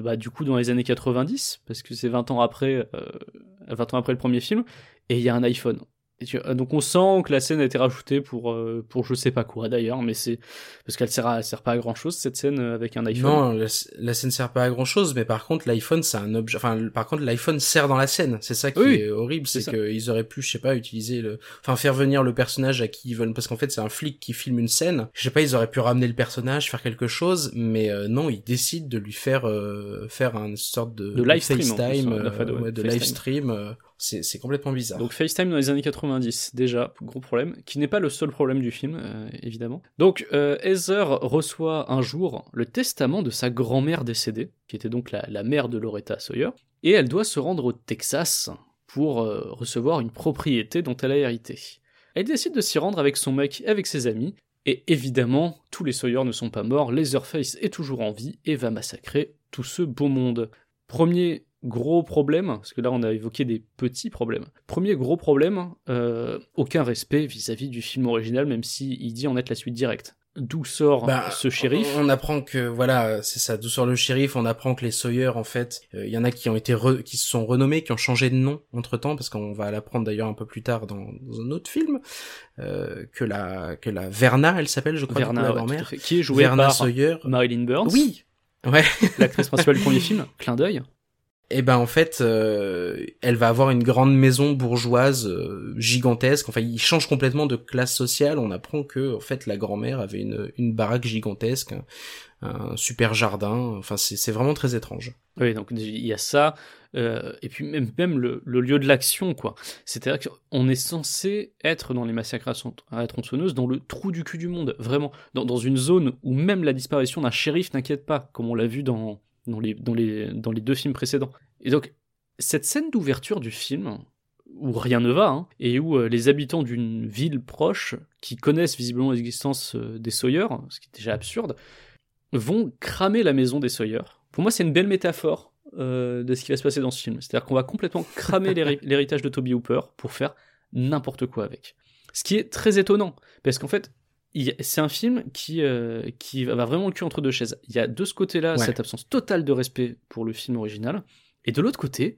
bah, du coup dans les années 90, parce que c'est 20 ans après, euh, 20 ans après le premier film, et il y a un iPhone. Euh, donc on sent que la scène a été rajoutée pour, euh, pour je sais pas quoi d'ailleurs, mais c'est parce qu'elle sert, à- elle sert pas à grand chose cette scène euh, avec un iPhone. Non, la, la scène sert pas à grand chose, mais par contre l'iPhone c'est un objet. Enfin, par contre l'iPhone sert dans la scène. C'est ça qui Oui, est horrible, c'est qu'ils auraient pu, je sais pas, utiliser le, enfin faire venir le personnage à qui ils veulent, parce qu'en fait c'est un flic qui filme une scène. Je sais pas, ils auraient pu ramener le personnage, faire quelque chose, mais euh, non, ils décident de lui faire euh, faire une sorte de, De live FaceTime, euh, de- ouais, de live stream. C'est complètement bizarre. Donc FaceTime dans les années 90, déjà, gros problème, qui n'est pas le seul problème du film, euh, évidemment. Donc euh, Heather reçoit un jour le testament de sa grand-mère décédée, qui était donc la, la mère de Loretta Sawyer, et elle doit se rendre au Texas pour euh, recevoir une propriété dont elle a hérité. Elle décide de s'y rendre avec son mec et avec ses amis, et évidemment, tous les Sawyer ne sont pas morts, Leatherface est toujours en vie et va massacrer tout ce beau monde. Premier gros problème, parce que là on a évoqué des petits problèmes. Premier gros problème, euh, aucun respect vis-à-vis du film original, même si il dit en être la suite directe. D'où sort Bah, ce shérif? On apprend que voilà, c'est ça. D'où sort le shérif? On apprend que les Sawyer, en fait, euh, il y en a qui ont été re- qui se sont renommés, qui ont changé de nom entre temps, parce qu'on va l'apprendre d'ailleurs un peu plus tard dans, dans un autre film, euh, que la que la Verna, elle s'appelle, je crois, du coup, Verna, la ouais, grand-mère. fait, qui est joué Verna par Sawyer. Marilyn Burns, Oui. Ouais. l'actrice principale du premier film, clin d'œil. Et ben en fait, euh, elle va avoir une grande maison bourgeoise euh, gigantesque. Enfin, il change complètement de classe sociale. On apprend que en fait la grand-mère avait une, baraque gigantesque, un, super jardin. Enfin, c'est vraiment très étrange. Oui, donc il y a ça, euh, et puis même, même le, lieu de l'action, quoi. C'est-à-dire qu'on est censé être dans les massacres à tronçonneuse, dans le trou du cul du monde, vraiment, dans, dans une zone où même la disparition d'un shérif n'inquiète pas, comme on l'a vu dans, dans, les, dans, les, dans les deux films précédents. Et donc, cette scène d'ouverture du film, où rien ne va, hein, et où euh, les habitants d'une ville proche, qui connaissent visiblement l'existence euh, des Sawyer, ce qui est déjà absurde, vont cramer la maison des Sawyer. Pour moi, c'est une belle métaphore euh, de ce qui va se passer dans ce film. C'est-à-dire qu'on va complètement cramer l'héri- l'héritage de Toby Hooper pour faire n'importe quoi avec. Ce qui est très étonnant, parce qu'en fait, c'est un film qui, euh, qui va vraiment le cul entre deux chaises. Il y a de ce côté-là Ouais. cette absence totale de respect pour le film original, et de l'autre côté,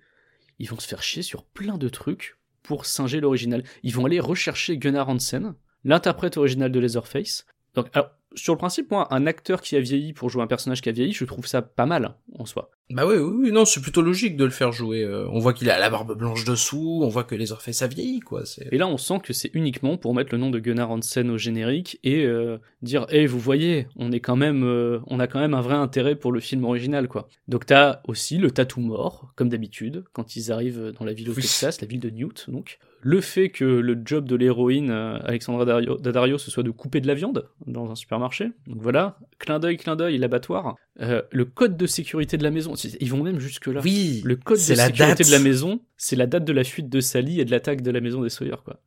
ils vont se faire chier sur plein de trucs pour singer l'original. Ils vont aller rechercher Gunnar Hansen, l'interprète original de Leatherface. Donc, alors, sur le principe, moi, un acteur qui a vieilli pour jouer un personnage qui a vieilli, je trouve ça pas mal en soi. Bah oui, oui, oui, non, c'est plutôt logique de le faire jouer. euh, on voit qu'il a la barbe blanche dessous, on voit que les orphelins ça vieillit, quoi. Et là, on sent que c'est uniquement pour mettre le nom de Gunnar Hansen au générique et euh, dire, eh, vous voyez, on est quand même, euh, on a quand même un vrai intérêt pour le film original, quoi. Donc t'as aussi le tatou mort, comme d'habitude, quand ils arrivent dans la ville au Oui. Texas, la ville de Newt, donc. Le fait que le job de l'héroïne euh, Alexandra Daddario, Daddario ce soit de couper de la viande dans un supermarché. Donc voilà, clin d'œil, clin d'œil, l'abattoir. Euh, le code de sécurité de la maison, ils vont même jusque là. Oui, Le code de sécurité date. de la maison, c'est la date de la fuite de Sally et de l'attaque de la maison des Sawyer, quoi.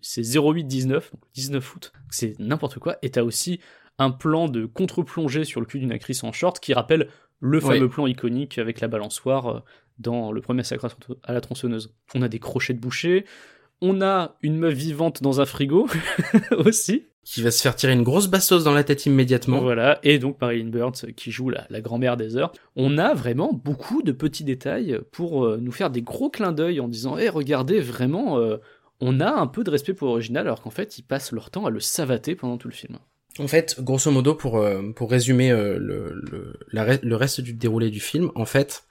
C'est 08-19, donc 19 août. C'est n'importe quoi. Et t'as aussi un plan de contre-plongée sur le cul d'une actrice en short qui rappelle le fameux plan iconique avec la balançoire euh, dans le premier sacre à la tronçonneuse. On a des crochets de boucher. On a une meuf vivante dans un frigo aussi. qui va se faire tirer une grosse bastos dans la tête immédiatement. Voilà, et donc Marilyn Burns qui joue la, la grand-mère des heures. On a vraiment beaucoup de petits détails pour euh, nous faire des gros clins d'œil en disant Eh, regardez, vraiment, euh, on a un peu de respect pour l'original, alors qu'en fait, ils passent leur temps à le savater pendant tout le film. En fait, grosso modo, pour euh, pour résumer le le, la le reste du déroulé du film, en fait,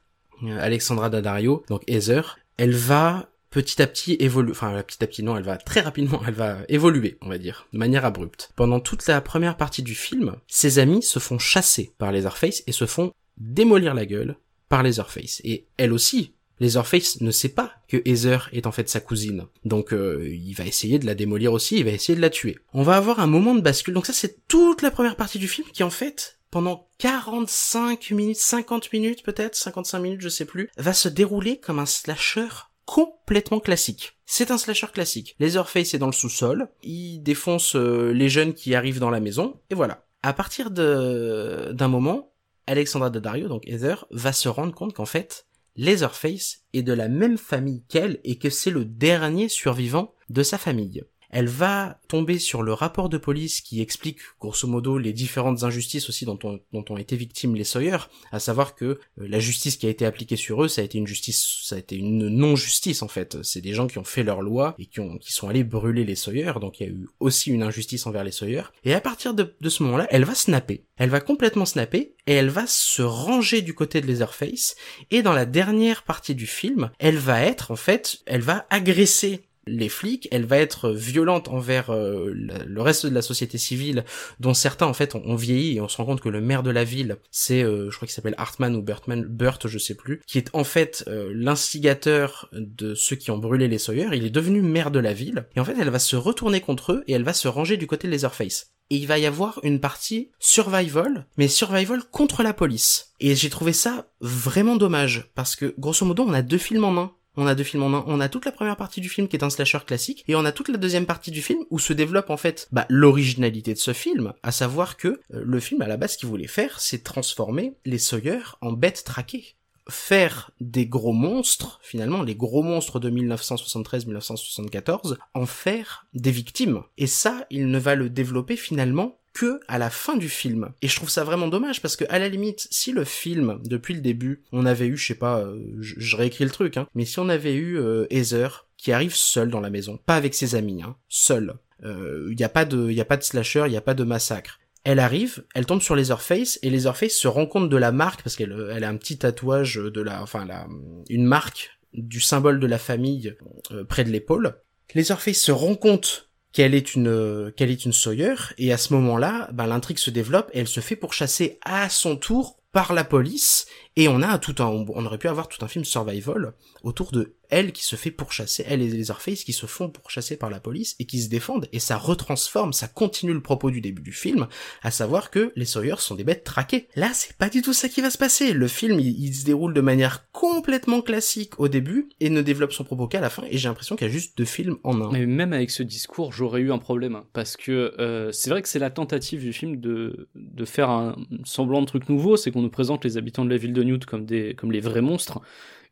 Alexandra Daddario, donc Heather, elle va petit à petit évoluer, enfin petit à petit non, elle va très rapidement, elle va évoluer, on va dire, de manière abrupte. Pendant toute la première partie du film, ses amis se font chasser par les Leatherface et se font démolir la gueule par les Leatherface. Et elle aussi, Leatherface ne sait pas que Heather est en fait sa cousine. Donc euh, il va essayer de la démolir aussi, il va essayer de la tuer. On va avoir un moment de bascule. Donc ça c'est toute la première partie du film qui en fait pendant 45 minutes, 50 minutes peut-être, 55 minutes, je sais plus, va se dérouler comme un slasher complètement classique. C'est un slasher classique. Leatherface est dans le sous-sol, il défonce euh, les jeunes qui arrivent dans la maison, et voilà. À partir de d'un moment, Alexandra Daddario, donc Heather, va se rendre compte qu'en fait, Leatherface est de la même famille qu'elle et que c'est le dernier survivant de sa famille. Elle va tomber sur le rapport de police qui explique grosso modo les différentes injustices aussi dont ont, été victimes les Sawyer, à savoir que euh, la justice qui a été appliquée sur eux, ça a été une justice, ça a été une non-justice en fait. C'est des gens qui ont fait leur loi et qui ont, qui sont allés brûler les Sawyer, donc il y a eu aussi une injustice envers les Sawyer. Et à partir de, de ce moment-là, elle va snapper. Elle va complètement snapper et elle va se ranger du côté de Leatherface. Et dans la dernière partie du film, elle va être en fait, elle va agresser les flics, elle va être violente envers euh, le reste de la société civile, dont certains en fait ont, vieilli et on se rend compte que le maire de la ville, c'est, euh, je crois qu'il s'appelle Hartman ou Bertman, Burt, je sais plus, qui est en fait euh, l'instigateur de ceux qui ont brûlé les Sawyer. Il est devenu maire de la ville et en fait elle va se retourner contre eux et elle va se ranger du côté de Leatherface. Et il va y avoir une partie survival, mais survival contre la police. Et j'ai trouvé ça vraiment dommage parce que grosso modo on a deux films en un. On a deux films en un. On a toute la première partie du film qui est un slasher classique, et on a toute la deuxième partie du film où se développe en fait bah, l'originalité de ce film, à savoir que euh, le film à la base ce qu'il voulait faire, c'est transformer les Sawyer en bêtes traquées. Faire des gros monstres, finalement les gros monstres de 1973-1974, en faire des victimes. Et ça, il ne va le développer finalement que à la fin du film. Et je trouve ça vraiment dommage parce que à la limite, si le film depuis le début, on avait eu, je sais pas, euh, je, réécris le truc, hein, mais si on avait eu euh, Heather qui arrive seul dans la maison, pas avec ses amis, hein, seul. Il y a pas de, y a pas de slasher, il y a pas de massacre. Elle arrive, elle tombe sur Leatherface et Leatherface se rend compte de la marque parce qu'elle elle a un petit tatouage de la, enfin la, une marque du symbole de la famille euh, près de l'épaule. Leatherface se rend compte qu'elle est une euh, qu'elle est une Sawyer et à ce moment-là, ben, l'intrigue se développe et elle se fait pourchasser à son tour par la police et on a tout un on aurait pu avoir tout un film survival autour de elle qui se fait pourchasser, elle et Leatherface qui se font pourchasser par la police et qui se défendent et ça retransforme, ça continue le propos du début du film, à savoir que les Sawyer sont des bêtes traquées. Là, c'est pas du tout ça qui va se passer. Le film, il, il se déroule de manière complètement classique au début et ne développe son propos qu'à la fin et j'ai l'impression qu'il y a juste deux films en un. Mais même avec ce discours, j'aurais eu un problème. hein, parce que euh, c'est vrai que c'est la tentative du film de, de faire un semblant de truc nouveau, c'est qu'on nous présente les habitants de la ville de Newt comme, des, comme les vrais monstres.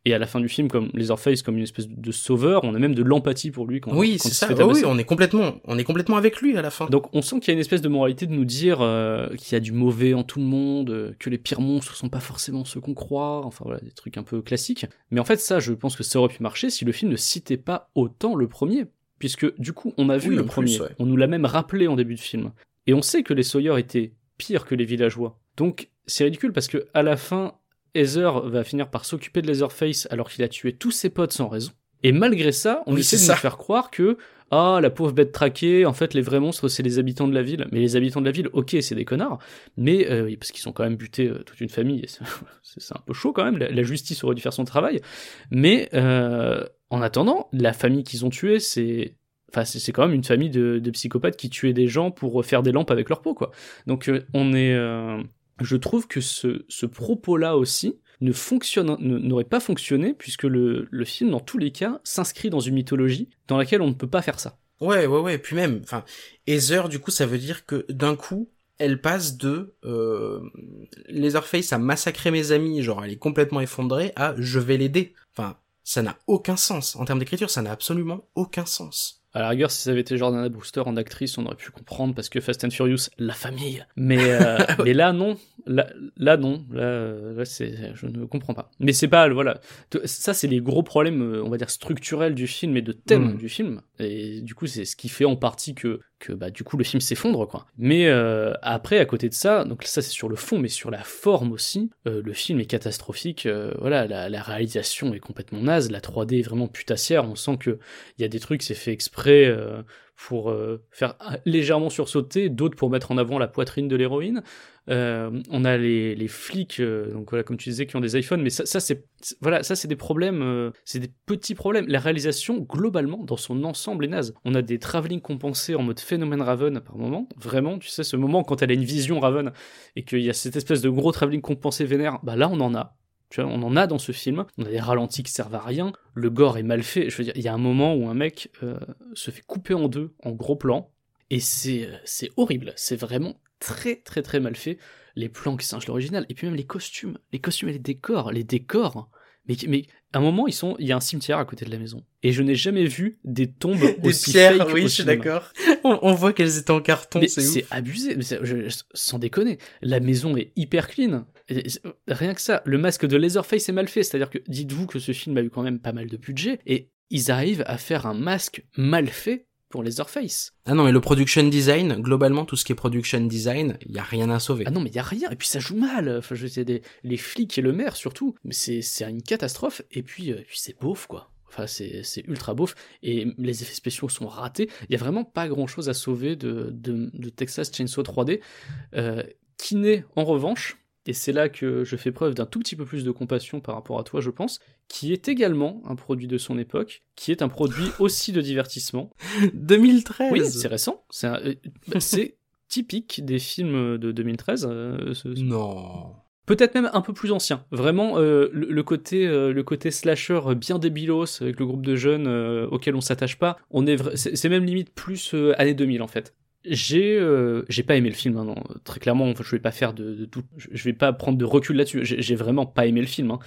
et à la fin du film comme Leatherface comme une espèce de sauveur. On a même de l'empathie pour lui quand, Oui, c'est il se ça. fait tabasser. oui, on est complètement, on est complètement avec lui à la fin. Donc on sent qu'il y a une espèce de moralité de nous dire euh, qu'il y a du mauvais en tout le monde, euh, que les pires monstres sont pas forcément ceux qu'on croit, enfin voilà, des trucs un peu classiques. Mais en fait ça, je pense que ça aurait pu marcher si le film ne citait pas autant le premier. Puisque du coup, on a vu Oui, le plus, premier, ouais. on nous l'a même rappelé en début de film. Et on sait que les Sawyer étaient pires que les villageois. Donc c'est ridicule parce que à la fin, Heather va finir par s'occuper de Leatherface alors qu'il a tué tous ses potes sans raison. Et malgré ça, on Oui, essaie de nous faire croire que ah la pauvre bête traquée, en fait les vrais monstres c'est les habitants de la ville. Mais les habitants de la ville, ok c'est des connards, mais euh, parce qu'ils ont quand même buté euh, toute une famille, c'est un peu chaud quand même. La, la justice aurait dû faire son travail, mais euh, en attendant, la famille qu'ils ont tuée c'est Enfin, c'est quand même une famille de, de psychopathes qui tuaient des gens pour faire des lampes avec leur peau, quoi. Donc, on est. je trouve que ce, propos-là aussi ne fonctionne, ne- n'aurait pas fonctionné puisque le, le film, dans tous les cas, s'inscrit dans une mythologie dans laquelle on ne peut pas faire ça. Ouais, ouais, ouais. Puis même, enfin, Heather, du coup, ça veut dire que d'un coup, elle passe de euh, Leatherface a massacré mes amis, genre elle est complètement effondrée, à je vais l'aider. Enfin, ça n'a aucun sens. En termes d'écriture, ça n'a absolument aucun sens. À la rigueur, si ça avait été Jordana Brewster en actrice, on aurait pu comprendre parce que Fast and Furious, la famille. Mais, euh, mais là, non. Là, là non. Là, je ne comprends pas. Mais c'est pas, voilà. Ça, c'est les gros problèmes, euh, on va dire, structurels du film et de thème Mm. du film. Et du coup, c'est ce qui fait en partie que, que bah, du coup, le film s'effondre, quoi. Mais euh, après, à côté de ça, donc ça, c'est sur le fond, mais sur la forme aussi, euh, le film est catastrophique. euh, voilà, la, réalisation est complètement naze. La 3D est vraiment putassière. On sent que il y a des trucs, c'est fait exprès euh, pour euh, faire légèrement sursauter, d'autres pour mettre en avant la poitrine de l'héroïne. Euh, on a les, les flics, euh, donc voilà, comme tu disais, qui ont des iPhones, mais ça, c'est voilà, ça c'est des problèmes, c'est des petits problèmes. La réalisation, globalement, dans son ensemble est naze. On a des travelling compensés en mode phénomène Raven par moment, vraiment, tu sais, ce moment quand elle a une vision Raven et qu'il y a cette espèce de gros travelling compensé vénère, bah là on en a. Tu vois, on en a dans ce film. On a des ralentis qui servent à rien. Le gore est mal fait. Je veux dire, il y a un moment où un mec euh, se fait couper en deux en gros plan. Et c'est euh, c'est horrible. C'est vraiment très très très mal fait. Les plans qui singent l'original. Et puis même les costumes. Les costumes et les décors. Les décors. Mais, mais à un moment, ils sont, il y a un cimetière à côté de la maison. Et je n'ai jamais vu des tombes Des aussi pierres, fake oui, au je suis d'accord. On, on voit qu'elles étaient en carton, Mais c'est c'est abusé, mais c'est- je- sans déconner. La maison est hyper clean. Et- rien que ça, le masque de Leatherface est mal fait. C'est-à-dire que dites-vous que ce film a eu quand même pas mal de budget et ils arrivent à faire un masque mal fait pour Leatherface. Ah non, mais le production design, globalement, tout ce qui est production design, il y a rien à sauver. Ah non, mais il y a rien. Et puis ça joue mal. Enfin, je sais, des- les flics et le maire surtout. Mais c'est une catastrophe. Et puis, euh, puis c'est beauf, quoi. Enfin, c'est ultra beauf. Et les effets spéciaux sont ratés. Il y a vraiment pas grand chose à sauver de, de, de Texas Chainsaw 3D. Euh, qui n'est, en revanche, et c'est là que je fais preuve d'un tout petit peu plus de compassion par rapport à toi, je pense, qui est également un produit de son époque, qui est un produit aussi de divertissement, 2013 oui, c'est récent. C'est euh, bah, typique des films de 2013. euh, ce- ce- Non. Peut-être même un peu plus ancien. Vraiment, euh, le, le côté, euh, le côté slasher bien débilos avec le groupe de jeunes auquel on s'attache pas. On est, c'est même limite plus années 2000 en fait. J'ai, euh, j'ai pas aimé le film. hein, non. Très clairement, enfin, je vais pas faire de, de tout. Je vais pas prendre de recul là-dessus. J'ai vraiment pas aimé le film. hein.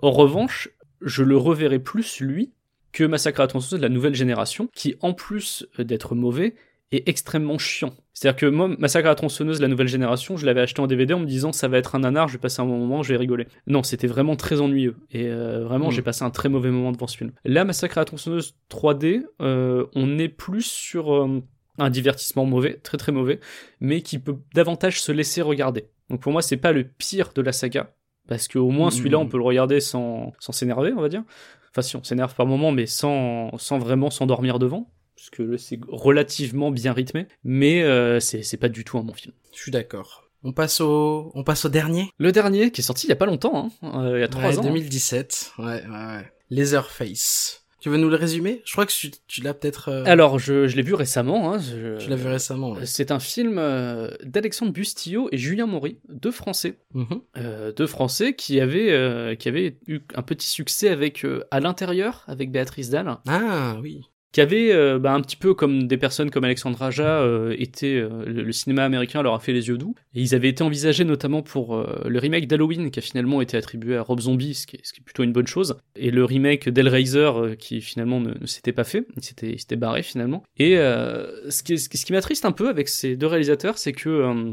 En revanche, je le reverrai plus lui que Massacre à la tronçonneuse de la nouvelle génération, qui en plus d'être mauvais est extrêmement chiant. C'est-à-dire que moi, Massacre à la tronçonneuse, la nouvelle génération, je l'avais acheté en DVD en me disant ça va être un nanar, je vais passer un bon moment, je vais rigoler. Non, c'était vraiment très ennuyeux. Et euh, vraiment, Mm. j'ai passé un très mauvais moment devant ce film. Là, Massacre à la tronçonneuse 3D, euh, on est plus sur euh, un divertissement mauvais, très très mauvais, mais qui peut davantage se laisser regarder. Donc pour moi, c'est pas le pire de la saga, parce qu'au moins Mm. celui-là, on peut le regarder sans sans s'énerver, on va dire. Enfin, si on s'énerve par moment, mais sans, sans vraiment s'endormir devant parce que c'est relativement bien rythmé, mais euh, c'est pas du tout un bon film. Je suis d'accord. On passe au, on passe au dernier. Le dernier, qui est sorti il y a pas longtemps, hein, euh, il y a trois Ouais, ans. 2017. Ouais, ouais, ouais. Leatherface. Tu veux nous le résumer? Je crois que tu, tu l'as peut-être. euh, Alors, je, je l'ai vu récemment. Hein, je- Tu l'as vu récemment. ouais. C'est un film euh, d'Alexandre Bustillo et Julien Maury, deux Français, Mhm. euh, deux Français qui avaient qui avaient eu un petit succès avec à l'intérieur avec Béatrice Dalle. Ah oui. Qui avait euh, bah, un petit peu comme des personnes comme Alexandre Aja euh, étaient euh, le, cinéma américain leur a fait les yeux doux. Et ils avaient été envisagés notamment pour euh, le remake d'Halloween qui a finalement été attribué à Rob Zombie ce qui, est, plutôt une bonne chose. Et le remake d'Hellraiser euh, qui finalement ne, s'était pas fait il s'était barré finalement. Et ce qui, ce qui, m'attriste un peu avec ces deux réalisateurs c'est que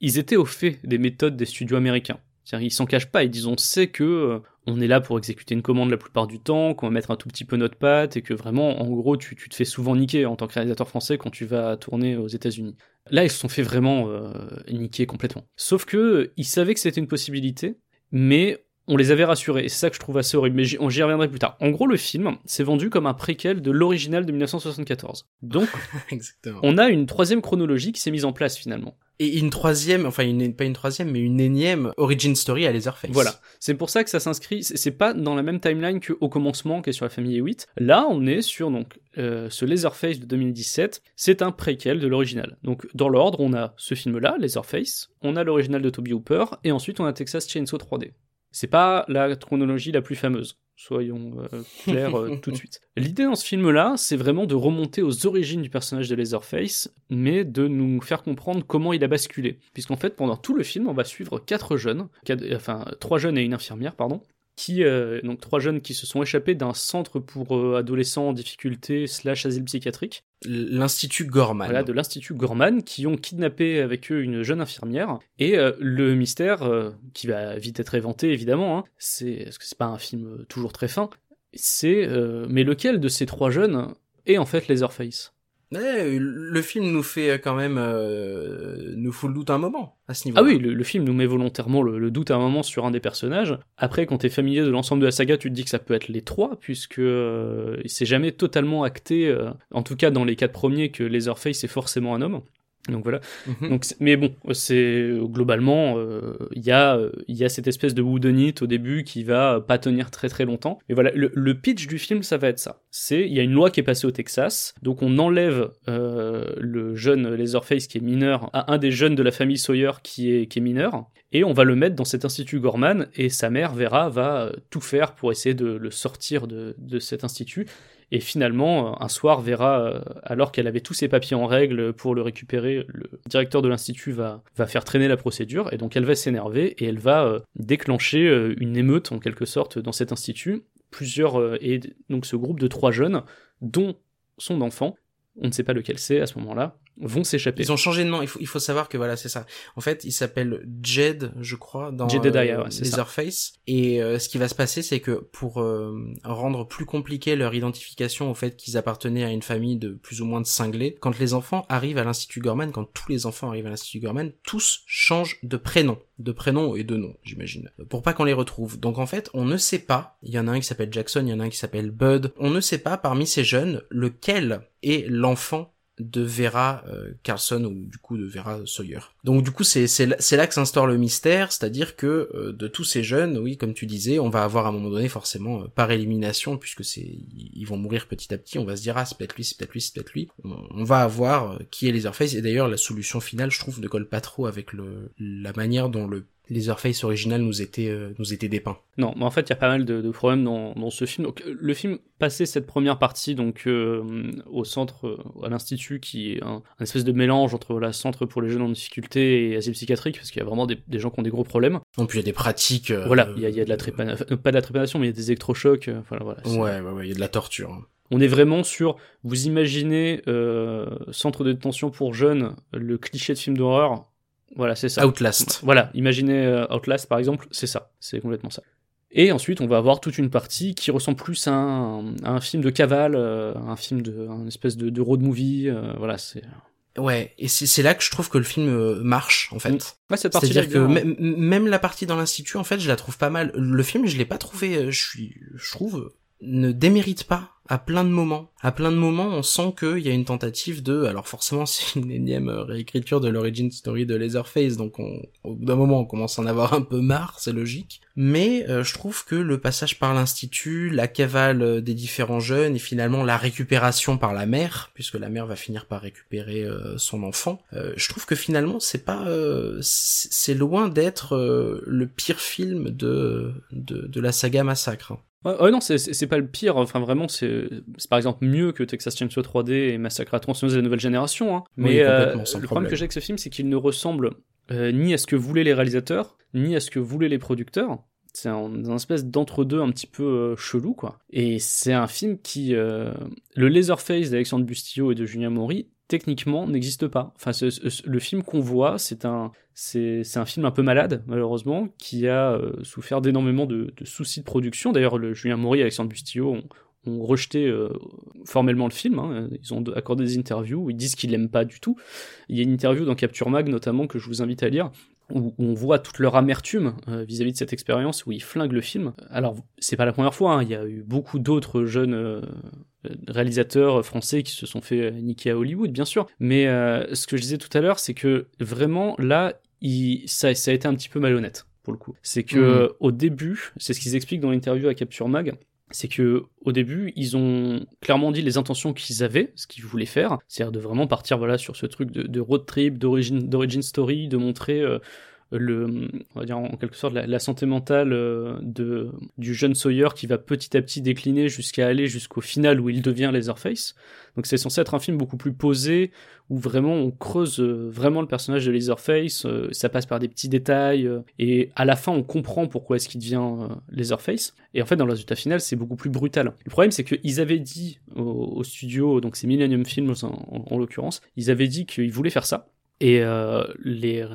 ils étaient au fait des méthodes des studios américains c'est-à-dire, ils s'en cachent pas, ils disent on sait que euh, on est là pour exécuter une commande la plupart du temps, qu'on va mettre un tout petit peu notre patte, et que vraiment, en gros, tu, tu te fais souvent niquer en tant que réalisateur français quand tu vas tourner aux États-Unis. Là, ils se sont fait vraiment euh, niquer complètement. Sauf que ils savaient que c'était une possibilité, mais on les avait rassurés, et c'est ça que je trouve assez horrible, mais j'y j'y reviendrai plus tard. En gros, le film s'est vendu comme un préquel de l'original de 1974. Donc, on a une troisième chronologie qui s'est mise en place finalement. Et une troisième, enfin pas une troisième, mais une énième origin story à Leatherface. Voilà. C'est pour ça que ça s'inscrit, c'est pas dans la même timeline qu'au commencement, qui est sur la famille E8. Là, on est sur donc euh, ce Laserface de 2017. C'est un préquel de l'original. Donc, dans l'ordre, on a ce film-là, Laserface, on a l'original de Toby Hooper, et ensuite on a Texas Chainsaw 3D. C'est pas la chronologie la plus fameuse. Soyons euh, clairs euh, tout de suite. L'idée dans ce film-là, c'est vraiment de remonter aux origines du personnage de Laserface, mais de nous faire comprendre comment il a basculé. Puisqu'en fait, pendant tout le film, on va suivre quatre jeunes, quatre- enfin trois jeunes et une infirmière, pardon, qui euh, donc trois jeunes qui se sont échappés d'un centre pour euh, adolescents en difficulté slash asile psychiatrique, L'Institut Gorman. voilà, de l'institut Gorman, qui ont kidnappé avec eux une jeune infirmière. Et euh, le mystère, qui va vite être éventé évidemment, hein, c'est parce que c'est pas un film toujours très fin, c'est mais lequel de ces trois jeunes est en fait Laserface Le film nous fait euh, quand même, euh, nous fout le doute un moment à ce niveau. Ah oui, le, film nous met volontairement le, doute à un moment sur un des personnages. Après, quand t'es familier de l'ensemble de la saga, tu te dis que ça peut être les trois, puisque euh, c'est jamais totalement acté, euh, en tout cas dans les quatre premiers, que Laserface est forcément un homme. Donc voilà. Mhm. Donc, mais bon, c'est globalement, euh, il y a, euh, il y a cette espèce de whodunit au début qui va pas tenir très très longtemps. Mais voilà, le, le pitch du film, ça va être ça. C'est, il y a une loi qui est passée au Texas, donc on enlève euh, le jeune Laserface qui est mineur à un des jeunes de la famille Sawyer qui est qui est mineur, et on va le mettre dans cet institut Gorman, et sa mère Vera va euh, tout faire pour essayer de le sortir de, de cet institut. Et finalement, euh, un soir, Vera, euh, alors qu'elle avait tous ses papiers en règle pour le récupérer, le directeur de l'institut va, va faire traîner la procédure, et donc elle va s'énerver, et elle va euh, déclencher une émeute, en quelque sorte, dans cet institut. Plusieurs, et donc ce groupe de trois jeunes, dont son enfant, on ne sait pas lequel c'est à ce moment-là, vont s'échapper. Ils ont changé de nom. Il faut, il faut savoir que voilà, c'est ça. En fait, il s'appelle Jed, je crois, dans Jedediah, euh, ouais. Leatherface. Et euh, ce qui va se passer, c'est que pour euh, rendre plus compliqué leur identification au fait qu'ils appartenaient à une famille de plus ou moins de cinglés, quand les enfants arrivent à l'Institut Gorman, quand tous les enfants arrivent à l'Institut Gorman, tous changent de prénom, de prénom et de nom, j'imagine, pour pas qu'on les retrouve. Donc en fait, on ne sait pas. Il y en a un qui s'appelle Jackson, il y en a un qui s'appelle Bud. On ne sait pas parmi ces jeunes lequel est l'enfant de Vera euh, Carlson ou du coup de Vera Sawyer. Donc du coup c'est c'est là, que s'instaure le mystère, c'est-à-dire que euh, de tous ces jeunes, oui comme tu disais, on va avoir à un moment donné forcément euh, par élimination puisque c'est ils vont mourir petit à petit, on va se dire ah c'est peut-être lui, c'est peut-être lui, c'est peut-être lui. On, va avoir qui est Leatherface et d'ailleurs la solution finale je trouve ne colle pas trop avec le la manière dont le Leatherface original nous était euh, nous était dépeint. Non, mais en fait, il y a pas mal de, de problèmes dans, dans ce film. Donc, euh, le film passait cette première partie donc euh, au centre, à l'institut, qui est un, un espèce de mélange entre la centre pour les jeunes en difficulté et asile psychiatrique, parce qu'il y a vraiment des, des gens qui ont des gros problèmes. Non puis il y a des pratiques. euh, voilà, il y a, il y a de la trépanation, pas de la trépanation, mais il y a des électrochocs. voilà, voilà. Ouais ouais ouais, il y a de la torture. hein. On est vraiment sur, vous imaginez euh, centre de détention pour jeunes, le cliché de film d'horreur. Voilà, c'est ça. Outlast. Voilà, imaginez euh, Outlast par exemple, c'est ça, c'est complètement ça. Et ensuite, on va avoir toute une partie qui ressemble plus à un, à un film de cavale, euh, un film de, un espèce de, de road movie. euh, voilà, c'est. Ouais, et c'est là que je trouve que le film marche en fait. Mm. Ouais, cette partie. C'est-à-dire que même- même la partie dans l'institut, en fait, je la trouve pas mal. Le film, je l'ai pas trouvé, je suis, je trouve, ne démérite pas à plein de moments. À plein de moments, on sent qu'il y a une tentative de, alors forcément, c'est une énième euh, réécriture de l'origin story de Leatherface, donc on, au bout d'un moment, on commence à en avoir un peu marre, c'est logique. Mais euh, je trouve que le passage par l'institut, la cavale euh, des différents jeunes et finalement la récupération par la mère, puisque la mère va finir par récupérer euh, son enfant, euh, je trouve que finalement c'est pas, euh, c'est loin d'être le pire film de, de de la saga Massacre. Ouais, ouais, non, c'est- pas le pire. Enfin, vraiment, c'est par exemple mieux que Texas Chainsaw 3D et Massacre à tronçonneuse de la nouvelle génération. hein. Oui, Mais euh, le problème problème. que j'ai avec ce film, c'est qu'il ne ressemble euh, ni à ce que voulaient les réalisateurs, ni à ce que voulaient les producteurs. C'est un, un espèce d'entre-deux un petit peu euh, chelou, quoi. Et c'est un film qui... le Laserface d'Alexandre Bustillo et de Julien Maury, techniquement, n'existe pas. Enfin, le film qu'on voit, c'est un... Un film un peu malade, malheureusement, qui a euh, souffert d'énormément de, soucis de production. D'ailleurs, le Julien Maury et Alexandre Bustillo ont, ont rejeté euh, formellement le film. hein. Ils ont accordé des interviews où ils disent qu'ils l'aiment pas du tout. Il y a une interview dans Capture Mag, notamment, que je vous invite à lire, où on voit toute leur amertume euh, vis-à-vis de cette expérience, où ils flinguent le film. Alors, c'est pas la première fois, hein. il y a eu beaucoup d'autres jeunes euh, réalisateurs français qui se sont fait niquer à Hollywood, bien sûr. Mais euh, ce que je disais tout à l'heure, c'est que vraiment, là, il- ça, ça a été un petit peu malhonnête, pour le coup. C'est que Mhm. au début, c'est ce qu'ils expliquent dans l'interview à Capture Mag, c'est que au début, ils ont clairement dit les intentions qu'ils avaient, ce qu'ils voulaient faire, c'est-à-dire de vraiment partir voilà sur ce truc de, road trip, d'origine d'origin story, de montrer euh, le, on va dire en quelque sorte la, santé mentale euh, de du jeune Sawyer qui va petit à petit décliner jusqu'à aller jusqu'au final où il devient Leatherface. Donc c'est censé être un film beaucoup plus posé où vraiment on creuse euh, vraiment le personnage de Leatherface, euh, ça passe par des petits détails et à la fin on comprend pourquoi est-ce qu'il devient Leatherface. Et en fait dans le résultat final c'est beaucoup plus brutal. Le problème c'est qu'ils avaient dit au, studio, donc c'est Millennium Films en l'occurrence, ils avaient dit qu'ils voulaient faire ça. Et euh, les,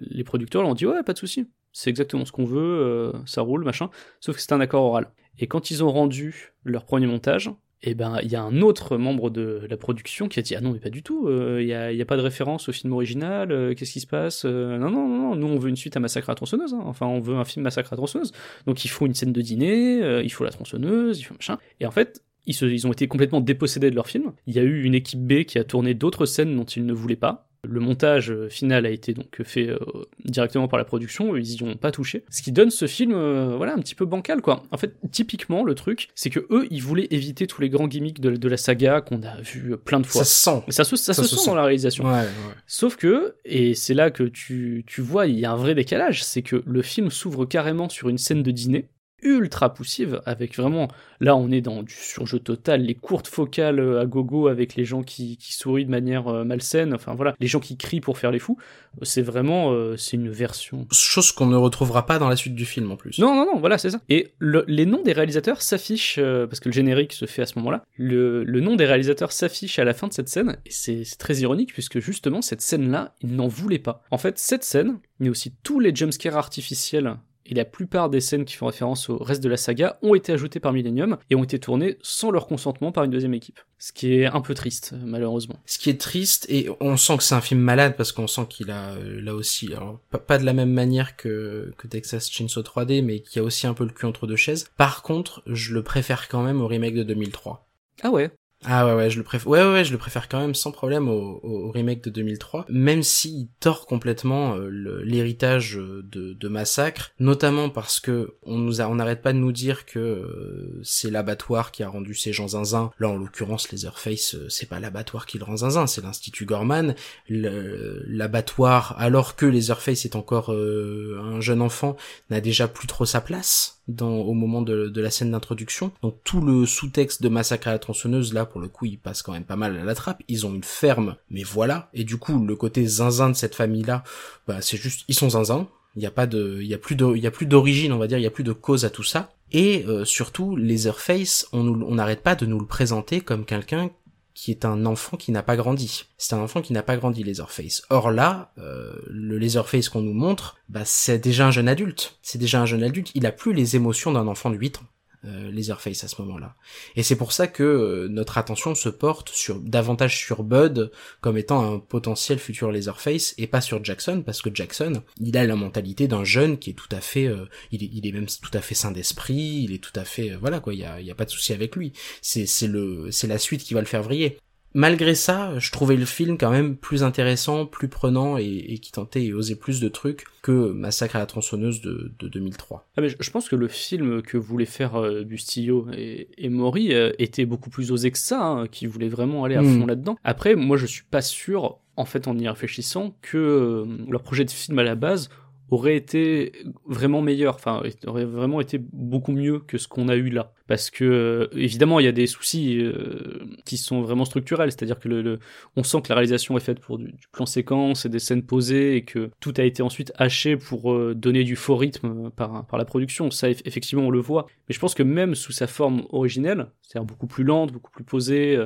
les producteurs leur ont dit ouais pas de souci, c'est exactement ce qu'on veut, euh, ça roule machin. Sauf que c'est un accord oral. Et quand ils ont rendu leur premier montage, et ben il y a un autre membre de la production qui a dit ah non mais pas du tout, euh, il y, a, il y a pas de référence au film original, euh, qu'est-ce qui se passe Euh, Non non non non, nous on veut une suite à Massacre à la tronçonneuse, hein. enfin on veut un film Massacre à la tronçonneuse. Donc il faut une scène de dîner, euh, il faut la tronçonneuse, il faut machin. Et en fait ils, se, ils ont été complètement dépossédés de leur film. Il y a eu une équipe B qui a tourné d'autres scènes dont ils ne voulaient pas. Le montage euh, final a été donc fait euh, directement par la production, ils y ont pas touché. Ce qui donne ce film, euh, voilà, un petit peu bancal, quoi. En fait, typiquement, le truc, c'est que eux, ils voulaient éviter tous les grands gimmicks de, de la saga qu'on a vu plein de fois. Ça se sent. Ça se, ça ça se se sent sent. dans la réalisation. Ouais, ouais. Sauf que, et c'est là que tu, tu vois, il y a un vrai décalage, c'est que le film s'ouvre carrément sur une scène de dîner ultra poussive, avec vraiment, là on est dans du surjeu total, les courtes focales euh, à gogo avec les gens qui, qui sourient de manière euh, malsaine, enfin voilà, les gens qui crient pour faire les fous, c'est vraiment, euh, c'est une version Chose qu'on ne retrouvera pas dans la suite du film en plus. non, non, non, voilà, c'est ça. Et le- les noms des réalisateurs s'affichent, euh, parce que le générique se fait à ce moment-là, le, le nom des réalisateurs s'affiche à la fin de cette scène, et c'est c'est très ironique, puisque justement, cette scène-là, ils n'en voulaient pas. En fait, cette scène, mais aussi tous les jumpscares artificiels, et la plupart des scènes qui font référence au reste de la saga ont été ajoutées par Millennium, et ont été tournées sans leur consentement par une deuxième équipe. Ce qui est un peu triste, malheureusement. Ce qui est triste, et on sent que c'est un film malade parce qu'on sent qu'il a euh, là aussi, alors, pas, pas de la même manière que, que Texas Chainsaw 3D, mais qui a aussi un peu le cul entre deux chaises. Par contre, je le préfère quand même au remake de 2003. Ah ouais Ah ouais ouais je le préfère ouais ouais, je le préfère quand même sans problème au, remake de 2003 même s'il tord complètement euh, l'héritage euh, de, Massacre notamment parce que on nous a on n'arrête pas de nous dire que euh, c'est l'abattoir qui a rendu ces gens zinzin. Là en l'occurrence Leatherface euh, c'est pas l'abattoir qui le rend zinzin c'est l'institut Gorman. L'abattoir alors que Leatherface est encore un jeune enfant n'a déjà plus trop sa place dans au moment de, de la scène d'introduction. Donc tout le sous-texte de Massacre à la tronçonneuse là pour le coup il passe quand même pas mal à la trappe. Ils ont une ferme, mais voilà. Et du coup le côté zinzin de cette famille là, bah c'est juste ils sont zinzin. Il y a pas de, il y a plus de, il y a plus d'origine on va dire, il y a plus de cause à tout ça. Et euh, surtout Leatherface, on nous- on n'arrête pas de nous le présenter comme quelqu'un qui est un enfant qui n'a pas grandi. C'est un enfant qui n'a pas grandi, Leatherface. Or là, euh, le Leatherface qu'on nous montre, bah c'est déjà un jeune adulte. C'est déjà un jeune adulte. Il a plus les émotions d'un enfant de 8 ans. Euh, Leatherface à ce moment-là. Et c'est pour ça que euh, notre attention se porte sur davantage sur Bud comme étant un potentiel futur Leatherface et pas sur Jackson parce que Jackson, il a la mentalité d'un jeune qui est tout à fait, euh, il, est, il est même tout à fait sain d'esprit, il est tout à fait, voilà quoi, il y a, il y a pas de souci avec lui. C'est le c'est la suite qui va le faire vriller. Malgré ça, je trouvais le film quand même plus intéressant, plus prenant et, et qui tentait et osait plus de trucs que Massacre à la tronçonneuse de, de 2003. Ah mais je je pense que le film que voulait faire euh, Bustillo et, et Maury euh, était beaucoup plus osé que ça, hein, qui voulait vraiment aller à Mm. fond là-dedans. Après, moi je suis pas sûr, en fait en y réfléchissant, que euh, leur projet de film à la base aurait été vraiment meilleur, enfin aurait vraiment été beaucoup mieux que ce qu'on a eu là. Parce que euh, évidemment il y a des soucis euh, qui sont vraiment structurels, c'est-à-dire que le, on sent que la réalisation est faite pour du, plan séquence et des scènes posées et que tout a été ensuite haché pour euh, donner du faux rythme par, par la production. Ça effectivement on le voit, mais je pense que même sous sa forme originelle, c'est-à-dire beaucoup plus lente, beaucoup plus posée,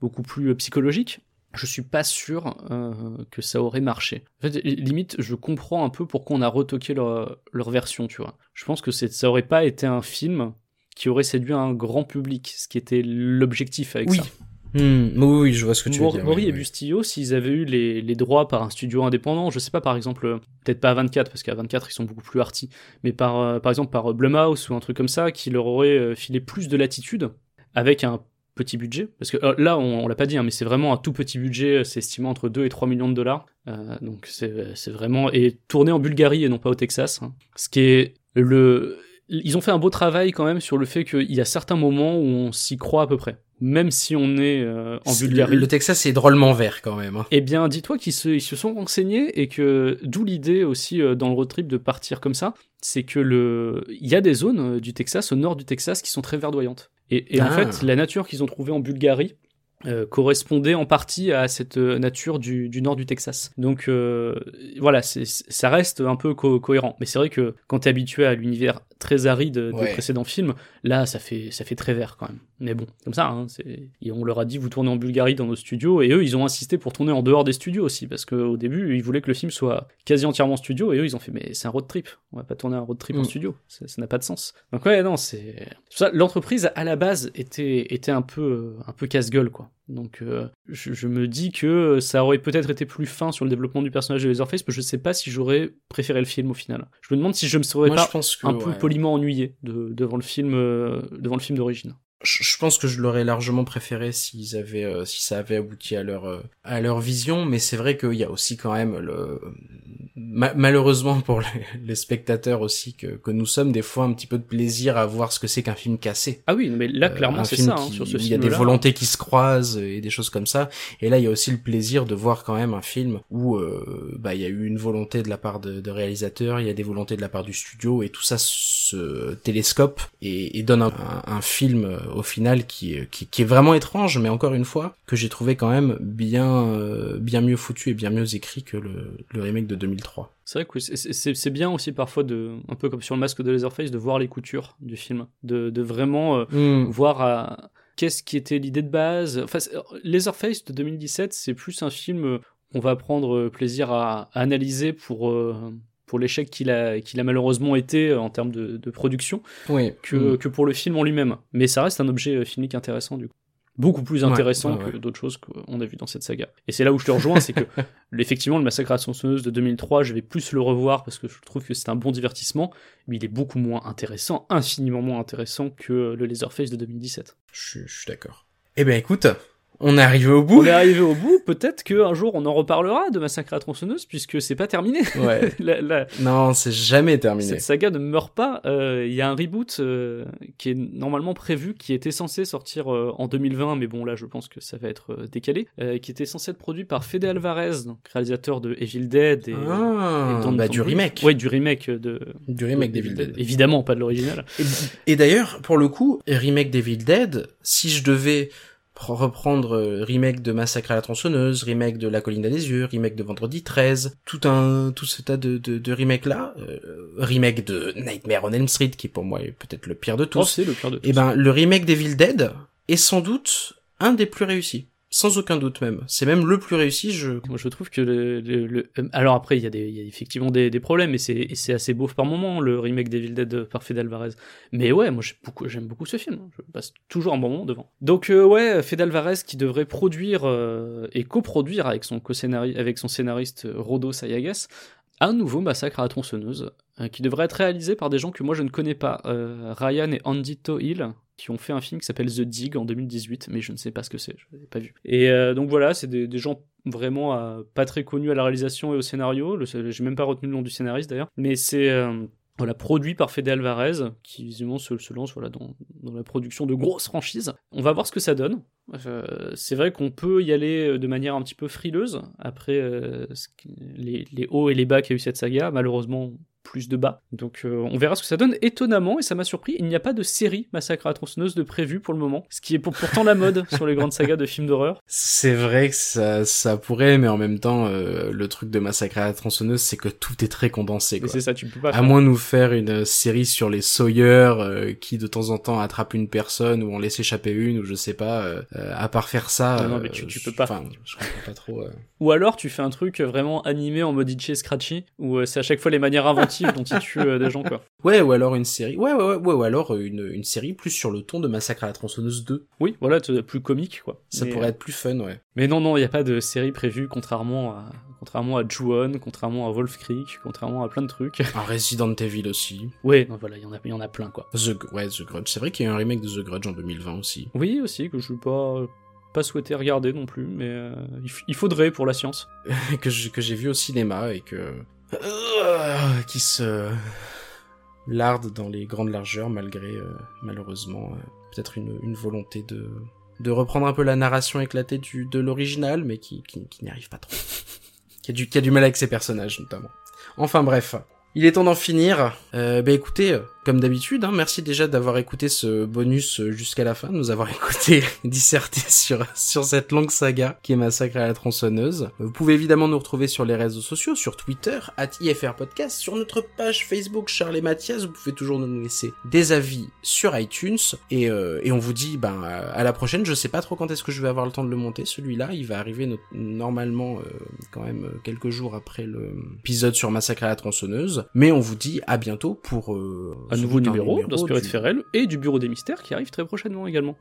beaucoup plus psychologique, je suis pas sûr euh, que ça aurait marché. En fait, limite, je comprends un peu pourquoi on a retoqué leur, leur version, tu vois. Je pense que ça aurait pas été un film qui aurait séduit un grand public, ce qui était l'objectif avec oui. ça. Hmm, oui, je vois ce que tu veux dire. Maury et Bustillo, s'ils avaient eu les, les, droits par un studio indépendant, je sais pas, par exemple, peut-être pas à 24, parce qu'à 24, ils sont beaucoup plus arty, mais par, euh, par exemple par Blumhouse ou un truc comme ça, qui leur aurait euh, filé plus de latitude, avec un petit budget parce que euh, là on, l'a pas dit hein, mais c'est vraiment un tout petit budget c'est estimé entre 2 et 3 millions de dollars euh, donc c'est vraiment et tourné en Bulgarie et non pas au Texas hein. ce qui est le ils ont fait un beau travail quand même sur le fait qu'il y a certains moments où on s'y croit à peu près même si on est euh, en Bulgarie. Le, Texas est drôlement vert quand même. Hein. Eh bien, dis-toi qu'ils se, ils se sont renseignés et que d'où l'idée aussi dans le road trip de partir comme ça, c'est que le, il y a des zones du Texas, au nord du Texas, qui sont très verdoyantes. Et, en ah. fait, la nature qu'ils ont trouvée en Bulgarie, euh, correspondait en partie à cette euh, nature du, nord du Texas. Donc euh, voilà, ça reste un peu cohérent. Mais c'est vrai que quand tu es habitué à l'univers très aride des précédents films, là ça fait, ça fait très vert quand même. Mais bon, comme ça, hein, et on leur a dit vous tournez en Bulgarie dans nos studios, et eux ils ont insisté pour tourner en dehors des studios aussi, parce qu'au début ils voulaient que le film soit quasi entièrement studio, et eux ils ont fait mais c'est un road trip, on va pas tourner un road trip en mm. studio, ça n'a pas de sens. Donc ouais, non, c'est. L'entreprise à la base était, était un peu, un peu casse-gueule quoi. Donc euh, je, me dis que ça aurait peut-être été plus fin sur le développement du personnage de Leatherface, mais je sais pas si j'aurais préféré le film au final. Je me demande si je me serais pas un peu poliment ennuyé devant le film, euh, devant le film d'origine je pense que je l'aurais largement préféré s'ils avaient euh, si ça avait abouti à leur à leur vision mais c'est vrai qu'il y a aussi quand même le malheureusement pour les, spectateurs aussi que, que nous sommes des fois un petit peu de plaisir à voir ce que c'est qu'un film cassé. Ah oui mais là euh, clairement c'est ça hein, sur ce il y a des volontés qui se croisent et des choses comme ça. Et là il y a aussi le plaisir de voir quand même un film où bah il y a eu une volonté de la part de, de réalisateurs il y a des volontés de la part du studio et tout ça se télescope et, et donne un, un film au final qui, qui, qui, est vraiment étrange, mais encore une fois, que j'ai trouvé quand même bien, euh, bien mieux foutu et bien mieux écrit que le, le remake de 2003. C'est vrai que c'est bien aussi parfois de, un peu comme sur le masque de Leatherface, de voir les coutures du film, de, de vraiment euh, hmm. voir à qu'est-ce qui était l'idée de base. Enfin, Leatherface de 2017, c'est plus un film qu'on va prendre plaisir à, analyser pour euh, pour l'échec qu'il a, qu'il a malheureusement été euh, en termes de, production oui. que, mm. que pour le film en lui-même. Mais ça reste un objet euh, filmique intéressant du coup. Beaucoup plus intéressant que d'autres choses qu'on a vu dans cette saga. Et c'est là où je te rejoins, c'est que effectivement le massacre à la tronçonneuse de 2003, je vais plus le revoir parce que je trouve que c'est un bon divertissement, mais il est beaucoup moins intéressant, infiniment moins intéressant que le Laserface de 2017. Je, je suis d'accord. Eh ben écoute, on est arrivé au bout. On est arrivé au bout. Peut-être qu'un jour on en reparlera de Massacre à tronçonneuse puisque c'est pas terminé. Ouais. Non, c'est jamais terminé. Cette saga ne meurt pas. Euh, il y a un reboot euh, qui est normalement prévu, qui était censé sortir euh, en 2020, mais bon là je pense que ça va être décalé, qui était censé être produit par Fede Alvarez, donc réalisateur de Evil Dead et, ah, bah, du remake. Ouais, du remake de. Du remake d'Evil Dead. Évidemment, pas de l'original. et d'ailleurs, pour le coup, remake d'Evil Dead, si je devais reprendre euh, remake de Massacre à la tronçonneuse, remake de La colline des yeux, remake de Vendredi 13, tout un tout ce tas de de, de remakes là, euh, remake de Nightmare on Elm Street qui pour moi est peut-être le pire de tous. Oh, c'est le pire de tous. Et eh ben le remake d'Evil Dead est sans doute un des plus réussis sans aucun doute même. C'est même le plus réussi. Je, Moi, je trouve que le, le, euh, alors après, il y a, des, y a effectivement des, des problèmes et c'est, c'est assez beau par moment le remake d'Evil Dead par Fede Alvarez. Mais ouais, moi j'aime beaucoup, ce film. Je passe toujours un bon moment devant. Donc euh, ouais, Fede Alvarez qui devrait produire euh, et coproduire avec son co avec son scénariste Rodo Sayagas un nouveau massacre à la tronçonneuse qui devrait être réalisé par des gens que moi je ne connais pas, Ryan et Andy Tohill, qui ont fait un film qui s'appelle The Dig en 2018, mais je ne sais pas ce que c'est, je l'ai pas vu. Et euh, donc voilà, c'est des, gens vraiment euh, pas très connus à la réalisation et au scénario. J'ai même pas retenu le nom du scénariste d'ailleurs, mais c'est euh, produit par Fede Alvarez, qui visiblement se, lance voilà, dans, la production de grosses franchises. On va voir ce que ça donne. c'est vrai qu'on peut y aller de manière un petit peu frileuse après les, hauts et les bas qu'a eu cette saga. Malheureusement, plus de bas. Donc euh, on verra ce que ça donne. Étonnamment, et ça m'a surpris, il n'y a pas de série Massacre à la tronçonneuse de prévu pour le moment, ce qui est pour- pourtant la mode sur les grandes sagas de films d'horreur. C'est vrai que ça, ça pourrait, mais en même temps, euh, le truc de Massacre à la tronçonneuse, c'est que tout est très condensé. C'est ça, tu peux pas À faire. moins de nous faire une série sur les Sawyer euh, qui de temps en temps attrapent une personne ou en laisse échapper une ou je sais pas. euh, euh, à part faire ça, Non, non, euh, mais tu- tu peux pas. Enfin, je comprends pas trop. euh. Ou alors tu fais un truc vraiment animé en mode itchy et scratchy, où euh, c'est à chaque fois les manières inventives dont il tue euh, des gens, quoi. Ouais, ou alors une série. Ouais, ouais, ouais, ouais, ou alors euh, une, une série plus sur le ton de Massacre à la tronçonneuse 2. Oui, voilà, plus comique, quoi. Ça Mais, pourrait euh, être plus fun, ouais. Mais non, non, il n'y a pas de série prévue, contrairement à, contrairement à Ju-On, contrairement à Wolf Creek, contrairement à plein de trucs. Un Resident Evil aussi. ouais, non, voilà, il y en a, il y en a plein, quoi. The, ouais, The Grudge. C'est vrai qu'il y a eu un remake de The Grudge en 2020 aussi. Oui, aussi, que je ne pas, pas souhaité regarder non plus, mais euh, il, il faudrait pour la science. que j'ai vu au cinéma et que Euh, qui se larde dans les grandes largeurs malgré euh, malheureusement euh, peut-être une, volonté de de reprendre un peu la narration éclatée de l'original mais qui n'y arrive pas trop. Qui a du mal avec ses personnages notamment. Enfin bref. Il est temps d'en finir. Bah écoutez, comme d'habitude, hein, merci déjà d'avoir écouté ce bonus euh, jusqu'à la fin, de nous avoir écouté disserter sur sur cette longue saga qui est Massacre à la tronçonneuse. Vous pouvez évidemment nous retrouver sur les réseaux sociaux, sur Twitter, at IFR Podcast, sur notre page Facebook Charles Mathias, vous pouvez toujours nous laisser des avis sur iTunes, et, euh, et on vous dit ben à la prochaine, je sais pas trop quand est-ce que je vais avoir le temps de le monter, celui-là, il va arriver no- normalement euh, quand même euh, quelques jours après l'épisode sur Massacre à la tronçonneuse, mais on vous dit à bientôt pour... Euh, Un nouveau numéro, d'Inspiré de Ferrel et du Bureau des Mystères qui arrive très prochainement également.